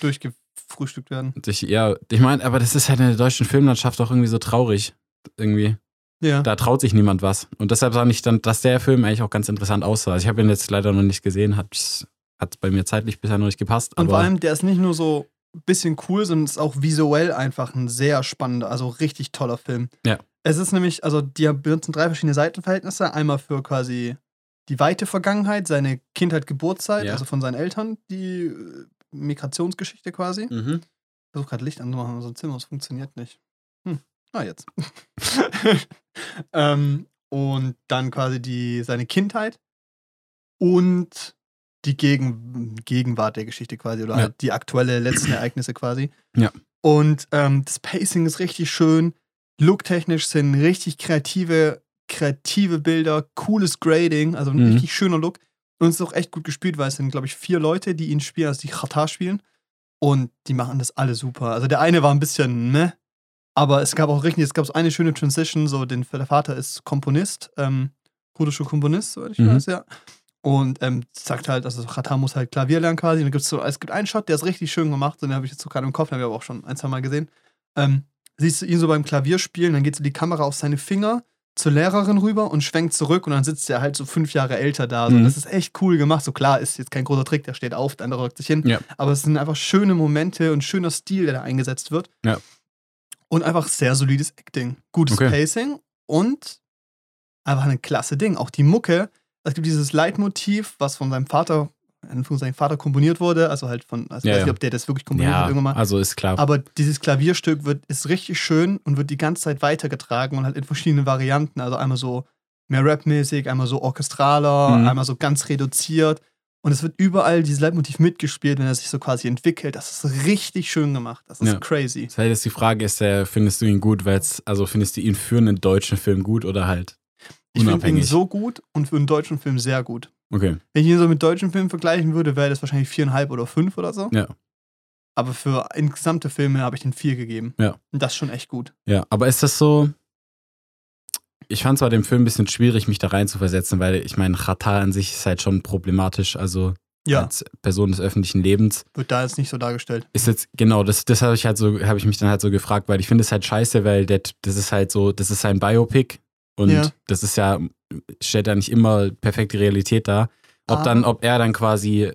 Durchgefrühstückt werden. Ich, ja, ich meine, aber das ist halt in der deutschen Filmlandschaft auch irgendwie so traurig. Irgendwie. Ja. Da traut sich niemand was. Und deshalb sage ich dann, dass der Film eigentlich auch ganz interessant aussah. Also ich habe ihn jetzt leider noch nicht gesehen, hat, hat bei mir zeitlich bisher noch nicht gepasst. Und vor allem, der ist nicht nur so bisschen cool, sondern ist auch visuell einfach ein sehr spannender, also richtig toller Film. Ja. Es ist nämlich, also die benutzen drei verschiedene Seitenverhältnisse. Einmal für quasi die weite Vergangenheit, seine Kindheit, Geburtszeit, Ja. also von seinen Eltern, die äh, Migrationsgeschichte quasi. Mhm. Ich versuche gerade Licht anzumachen, so ein Zimmer, das funktioniert nicht. Hm. Ah, jetzt. ähm, und dann quasi die, seine Kindheit und die Gegen Gegenwart der Geschichte quasi oder Ja. halt die aktuelle letzten Ereignisse quasi. Ja. Und ähm, das Pacing ist richtig schön. Looktechnisch sind richtig kreative, kreative Bilder, cooles Grading, also ein Mhm. richtig schöner Look. Und es ist auch echt gut gespielt, weil es sind, glaube ich, vier Leute, die ihn spielen, also die Chata spielen. Und die machen das alle super. Also der eine war ein bisschen, ne? Aber es gab auch richtig, es gab so eine schöne Transition, so den, der Vater ist Komponist, ähm, kurdischer Komponist, soweit ich Mhm. weiß, ja. Und ähm, sagt halt, also Chata muss halt Klavier lernen quasi. Und dann gibt's so, es gibt einen Shot, der ist richtig schön gemacht, und den habe ich jetzt so gerade im Kopf, den habe ich aber auch schon ein, zwei Mal gesehen. Ähm, siehst du ihn so beim Klavier spielen, dann geht so die Kamera auf seine Finger zur Lehrerin rüber und schwenkt zurück und dann sitzt er halt so fünf Jahre älter da. So. Mhm. Das ist echt cool gemacht. So klar, ist jetzt kein großer Trick, der steht auf, der andere rückt sich hin. Ja. Aber es sind einfach schöne Momente und schöner Stil, der da eingesetzt wird. Ja. Und einfach sehr solides Acting. Gutes Okay. Pacing und einfach ein klasse Ding. Auch die Mucke, es gibt dieses Leitmotiv, was von seinem Vater, in seinem Vater komponiert wurde, also halt von, also ich Ja, weiß ja. nicht, ob der das wirklich komponiert Ja, hat irgendwann mal. also ist klar. Aber dieses Klavierstück wird, ist richtig schön und wird die ganze Zeit weitergetragen und halt in verschiedenen Varianten. Also einmal so mehr Rap-mäßig, einmal so orchestraler, Mhm. einmal so ganz reduziert. Und es wird überall dieses Leitmotiv mitgespielt, wenn er sich so quasi entwickelt. Das ist richtig schön gemacht. Das ist Ja. crazy. Das heißt, die Frage ist, findest du ihn gut, weil also findest du ihn für einen deutschen Film gut oder halt Ich finde ihn so gut und für einen deutschen Film sehr gut. okay. Wenn ich ihn so mit deutschen Filmen vergleichen würde, wäre das wahrscheinlich viereinhalb oder fünf oder so. Ja. Aber für insgesamte Filme habe ich den vier gegeben. Ja. Und das ist schon echt gut. Ja, aber ist das so. Ich fand zwar den Film ein bisschen schwierig, mich da rein zu versetzen, weil ich meine, Chata an sich ist halt schon problematisch, also Ja, als Person des öffentlichen Lebens. wird da jetzt nicht so dargestellt. Ist jetzt, genau, das, das habe ich halt so, habe ich mich dann halt so gefragt, weil ich finde es halt scheiße, weil der, das ist halt so, das ist sein Biopic und Ja. das ist ja, stellt ja nicht immer perfekte Realität dar. Ob Ah. dann, ob er dann quasi,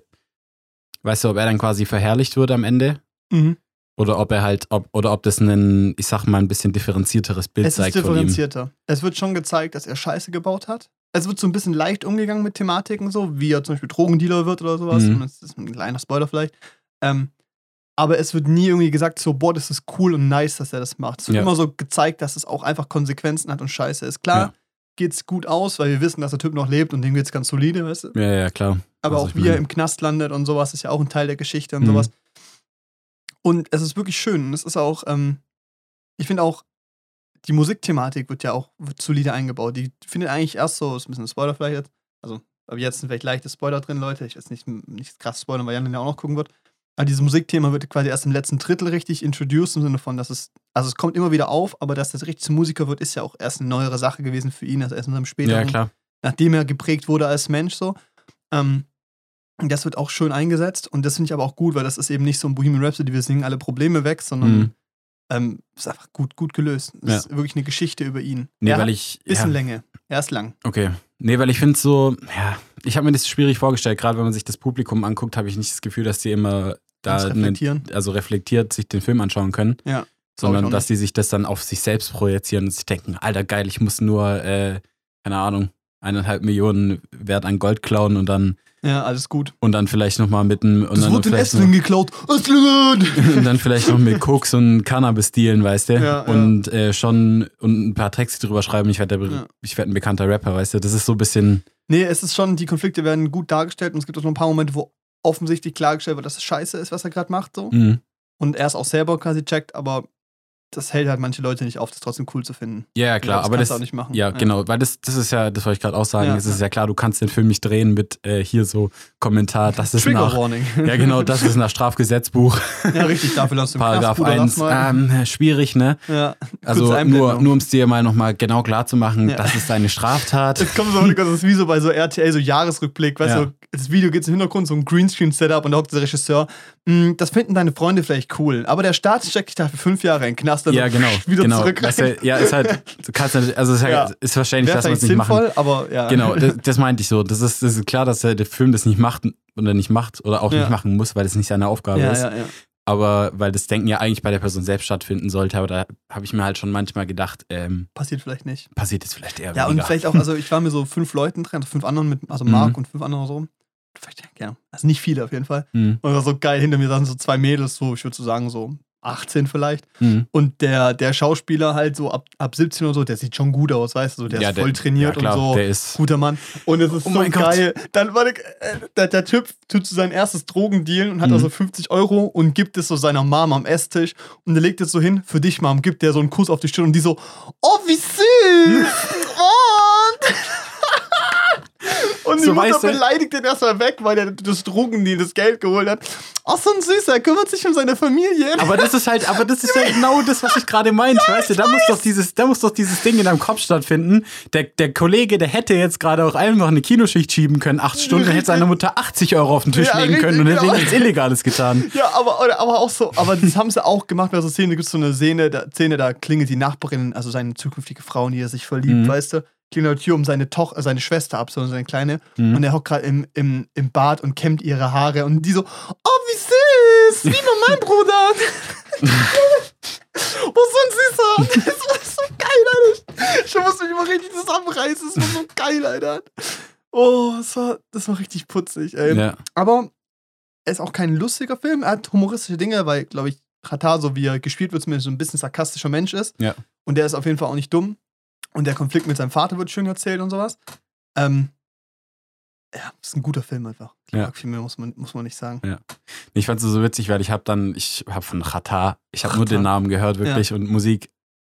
weißt du, ob er dann quasi verherrlicht wird am Ende Mhm. Oder ob er halt, ob, oder ob das ein, ich sag mal, ein bisschen differenzierteres Bild Es ist zeigt von ihm. differenzierter. Es wird schon gezeigt, dass er Scheiße gebaut hat. Es wird so ein bisschen leicht umgegangen mit Thematiken, so wie er zum Beispiel Drogendealer wird oder sowas. Mhm. Das ist ein kleiner Spoiler vielleicht. Ähm, aber es wird nie irgendwie gesagt, so, boah, das ist cool und nice, dass er das macht. Es wird Ja. immer so gezeigt, dass es auch einfach Konsequenzen hat und Scheiße ist. Klar, Ja. geht's gut aus, weil wir wissen, dass der Typ noch lebt und dem geht's ganz solide, weißt du? Ja, ja, klar. Aber Also auch wie er im Knast landet und sowas ist ja auch ein Teil der Geschichte und Mhm. sowas. Und es ist wirklich schön. Und es ist auch, ähm, ich finde auch, die Musikthematik wird ja auch wird solide eingebaut. Die findet eigentlich erst so, ist ein bisschen ein Spoiler vielleicht jetzt. Also, aber jetzt sind vielleicht leichte Spoiler drin, Leute. Ich weiß nicht, nicht krass spoilern, weil Jan den ja auch noch gucken wird. Aber dieses Musikthema wird quasi erst im letzten Drittel richtig introduced im Sinne von, dass es, also es kommt immer wieder auf, aber dass das richtig zum Musiker wird, ist ja auch erst eine neuere Sache gewesen für ihn, also erst in seinem späteren Ja, nachdem er geprägt wurde als Mensch so. Ähm, und das wird auch schön eingesetzt und das finde ich aber auch gut, weil das ist eben nicht so ein Bohemian Rhapsody, wir singen alle Probleme weg, sondern Mhm. ähm, ist einfach gut, gut gelöst. Es Ja. ist wirklich eine Geschichte über ihn. Nee, er weil ich. bisschen ja, Länge. Er ist lang. Okay. Nee, weil ich finde so, ja, ich habe mir das schwierig vorgestellt. Gerade wenn man sich das Publikum anguckt, habe ich nicht das Gefühl, dass die immer da ne, reflektieren. also reflektiert sich den Film anschauen können. Ja, Sondern dass die sich das dann auf sich selbst projizieren und sich denken, Alter geil, ich muss nur, äh, keine Ahnung, eineinhalb Millionen Wert an Gold klauen und dann Ja, alles gut. und dann vielleicht nochmal mit einem und Das dann wurde in vielleicht Esslingen geklaut. Esslingen! und dann vielleicht noch mit Koks und Cannabis dealen, weißt du? Ja, ja. und Äh, schon und ein paar Texte drüber schreiben, ich werde Ja. ich werd ein bekannter Rapper, weißt du? Das ist so ein bisschen, Nee, es ist schon, die Konflikte werden gut dargestellt und es gibt auch noch ein paar Momente, wo offensichtlich klargestellt wird, dass es scheiße ist, was er gerade macht. So. mh. Und er es auch selber quasi checkt, aber das hält halt manche Leute nicht auf, das trotzdem cool zu finden. ja, ja klar, glaub, aber kannst das, auch nicht machen. Ja, genau, weil das, das ist ja, das wollte ich gerade auch sagen, Ja, es ist ja. ja klar, du kannst den Film nicht drehen mit äh, hier so Kommentar, das ist Trigger nach, Warning. ja genau, das ist nach Strafgesetzbuch, ja, richtig, dafür lass du Paragraph Knast, Bruder, 1, lass mal. ähm, schwierig, ne? ja. Also nur, nur um es dir mal nochmal genau klar zu machen, Ja. das ist eine Straftat. Jetzt kommt so, das ist wie so bei so RTL, so Jahresrückblick, weißt Ja. du, das Video geht im Hintergrund, so ein Greenscreen-Setup und da hockt der Regisseur, "Mm, das finden deine Freunde vielleicht cool, aber der Staat steckt dich da für fünf Jahre in den Knast, also ja, genau. wieder genau. zurück rein. Du, ja, ist halt, du kannst halt, also ist, halt, Ja. ist Wäre dass man es nicht machen sinnvoll, aber ja. Genau, das, das meinte ich so. Das ist, das ist klar, dass der, Film das nicht macht oder nicht macht oder auch Ja. nicht machen muss, weil das nicht seine Aufgabe ja, ist. ja, ja. Aber weil das Denken ja eigentlich bei der Person selbst stattfinden sollte, aber da habe ich mir halt schon manchmal gedacht, ähm, Passiert vielleicht nicht. passiert es vielleicht eher Ja, und weniger. vielleicht auch, also ich war mit so fünf Leuten drin, also fünf anderen mit, also Mhm. Marc und fünf andere so. Vielleicht, ja, also nicht viele auf jeden Fall. Hm, Und war so geil, hinter mir saßen so zwei Mädels, so, ich würde so sagen, so 18 vielleicht. hm. Und der, der Schauspieler halt so ab, ab 17 oder so, der sieht schon gut aus, weißt du, so, der Ja, ist voll trainiert ja, klar, und so. Der ist, Guter Mann. Und es ist Oh so mein Gott. geil. Dann war der, der, der Typ tut so sein erstes Drogendeal und hat Mhm. also 50 Euro und gibt es so seiner Mom am Esstisch. Und er legt es so hin, für dich, Mom, gibt der so einen Kuss auf die Stirn und die so, oh, wie süß! und. Und die So, Mutter weißt du- beleidigt den erstmal weg, weil er das Drogendeal das Geld geholt hat. Ach, so ein Süßer, kümmert sich um seine Familie. aber das ist halt, aber das ist ja genau das, was ich gerade meinte, weißt du, da muss doch dieses, da muss doch dieses Ding in deinem Kopf stattfinden. Der, der Kollege, der hätte jetzt gerade auch einfach eine Kinoschicht schieben können, acht Stunden, hätte seiner Mutter 80 Euro auf den Tisch Ja, legen richtig, können und hätte genau. nichts Illegales getan. Ja, aber, aber auch so, aber das haben sie auch gemacht bei so Szene, gibt es so eine Szene, da, Szene, da klingelt die Nachbarin, also seine zukünftige Frau, in die er sich verliebt, Mhm. weißt du, klingelt die Tür um seine Tochter, äh, seine Schwester ab, so seine Kleine, Mhm. und er hockt gerade im, im, im Bad und kämmt ihre Haare und die so, oh, wie süß, wie mein Bruder. oh, so ein Süßer. Das war so geil, Alter. Ich muss mich immer richtig zusammenreißen, das war so geil, Alter. Oh, das war, das war richtig putzig, ey. Ja. Aber er ist auch kein lustiger Film. Er hat humoristische Dinge, weil, glaube ich, Katar, so wie er gespielt wird, zumindest so ein bisschen sarkastischer Mensch ist. Ja. Und der ist auf jeden Fall auch nicht dumm. Und der Konflikt mit seinem Vater wird schön erzählt und sowas. Ähm, ja, ist ein guter Film einfach. Ja. Viel mehr muss man, muss man nicht sagen. Ich fand es so witzig, weil ich habe dann, ich habe von Chata, ich habe nur den Namen gehört wirklich und Musik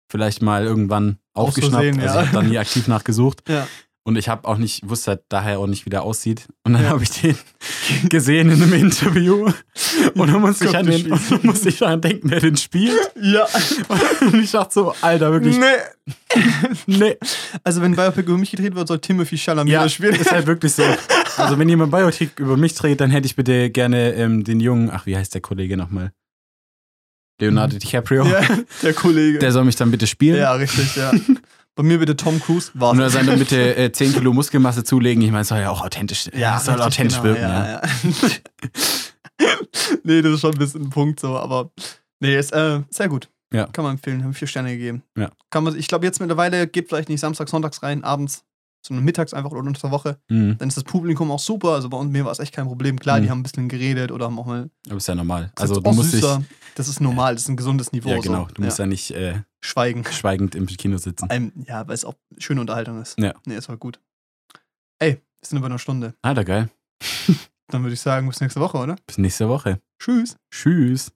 vielleicht mal irgendwann aufgeschnappt. Versehen, also ja. ich habe dann nie aktiv nachgesucht Ja. Und ich habe auch nicht, wusste halt daher auch nicht, wie der aussieht. Und dann Ja. habe ich den gesehen in einem Interview und dann musste ich, an den, und musste ich daran denken, wer den spielt. Ja. Und ich dachte so, Alter, wirklich, nee. nee. Also, wenn Biopic über mich gedreht wird, soll Timothy Chalamet Ja, das spielen. ist halt wirklich so. Also wenn jemand Biotic über mich dreht, dann hätte ich bitte gerne ähm, den jungen, ach, wie heißt der Kollege nochmal? Leonardo DiCaprio. Ja, der Kollege. Der soll mich dann bitte spielen. ja, richtig, ja. Bei mir bitte Tom Cruise. Er soll dann bitte äh, 10 Kilo Muskelmasse zulegen. Ich meine, es soll ja auch authentisch, ja, soll authentisch genau, wirken. Ja, ja. nee, das ist schon ein bisschen ein Punkt so, aber Nee, ist äh, sehr gut. Ja. Kann man empfehlen, haben vier Sterne gegeben. Ja. Kann man, ich glaube, jetzt mittlerweile geht vielleicht nicht Samstag, Sonntags rein, abends, sondern mittags einfach oder unter der Woche. Mhm. Dann ist das Publikum auch super. Also bei uns, mir war es echt kein Problem. Klar, die Mhm. haben ein bisschen geredet oder haben auch mal. Aber ist ja normal. Also ist du musst dich. süßer. Das ist normal, das ist ein gesundes Niveau. Ja, genau. So. Du musst ja, nicht äh, Schweigen. schweigend im Kino sitzen. Einem, ja, weil es auch schöne Unterhaltung ist. Ja. Nee, es war gut. Ey, wir sind über einer Stunde. Alter, geil. Dann würde ich sagen, bis nächste Woche, oder? Bis nächste Woche. Tschüss. Tschüss.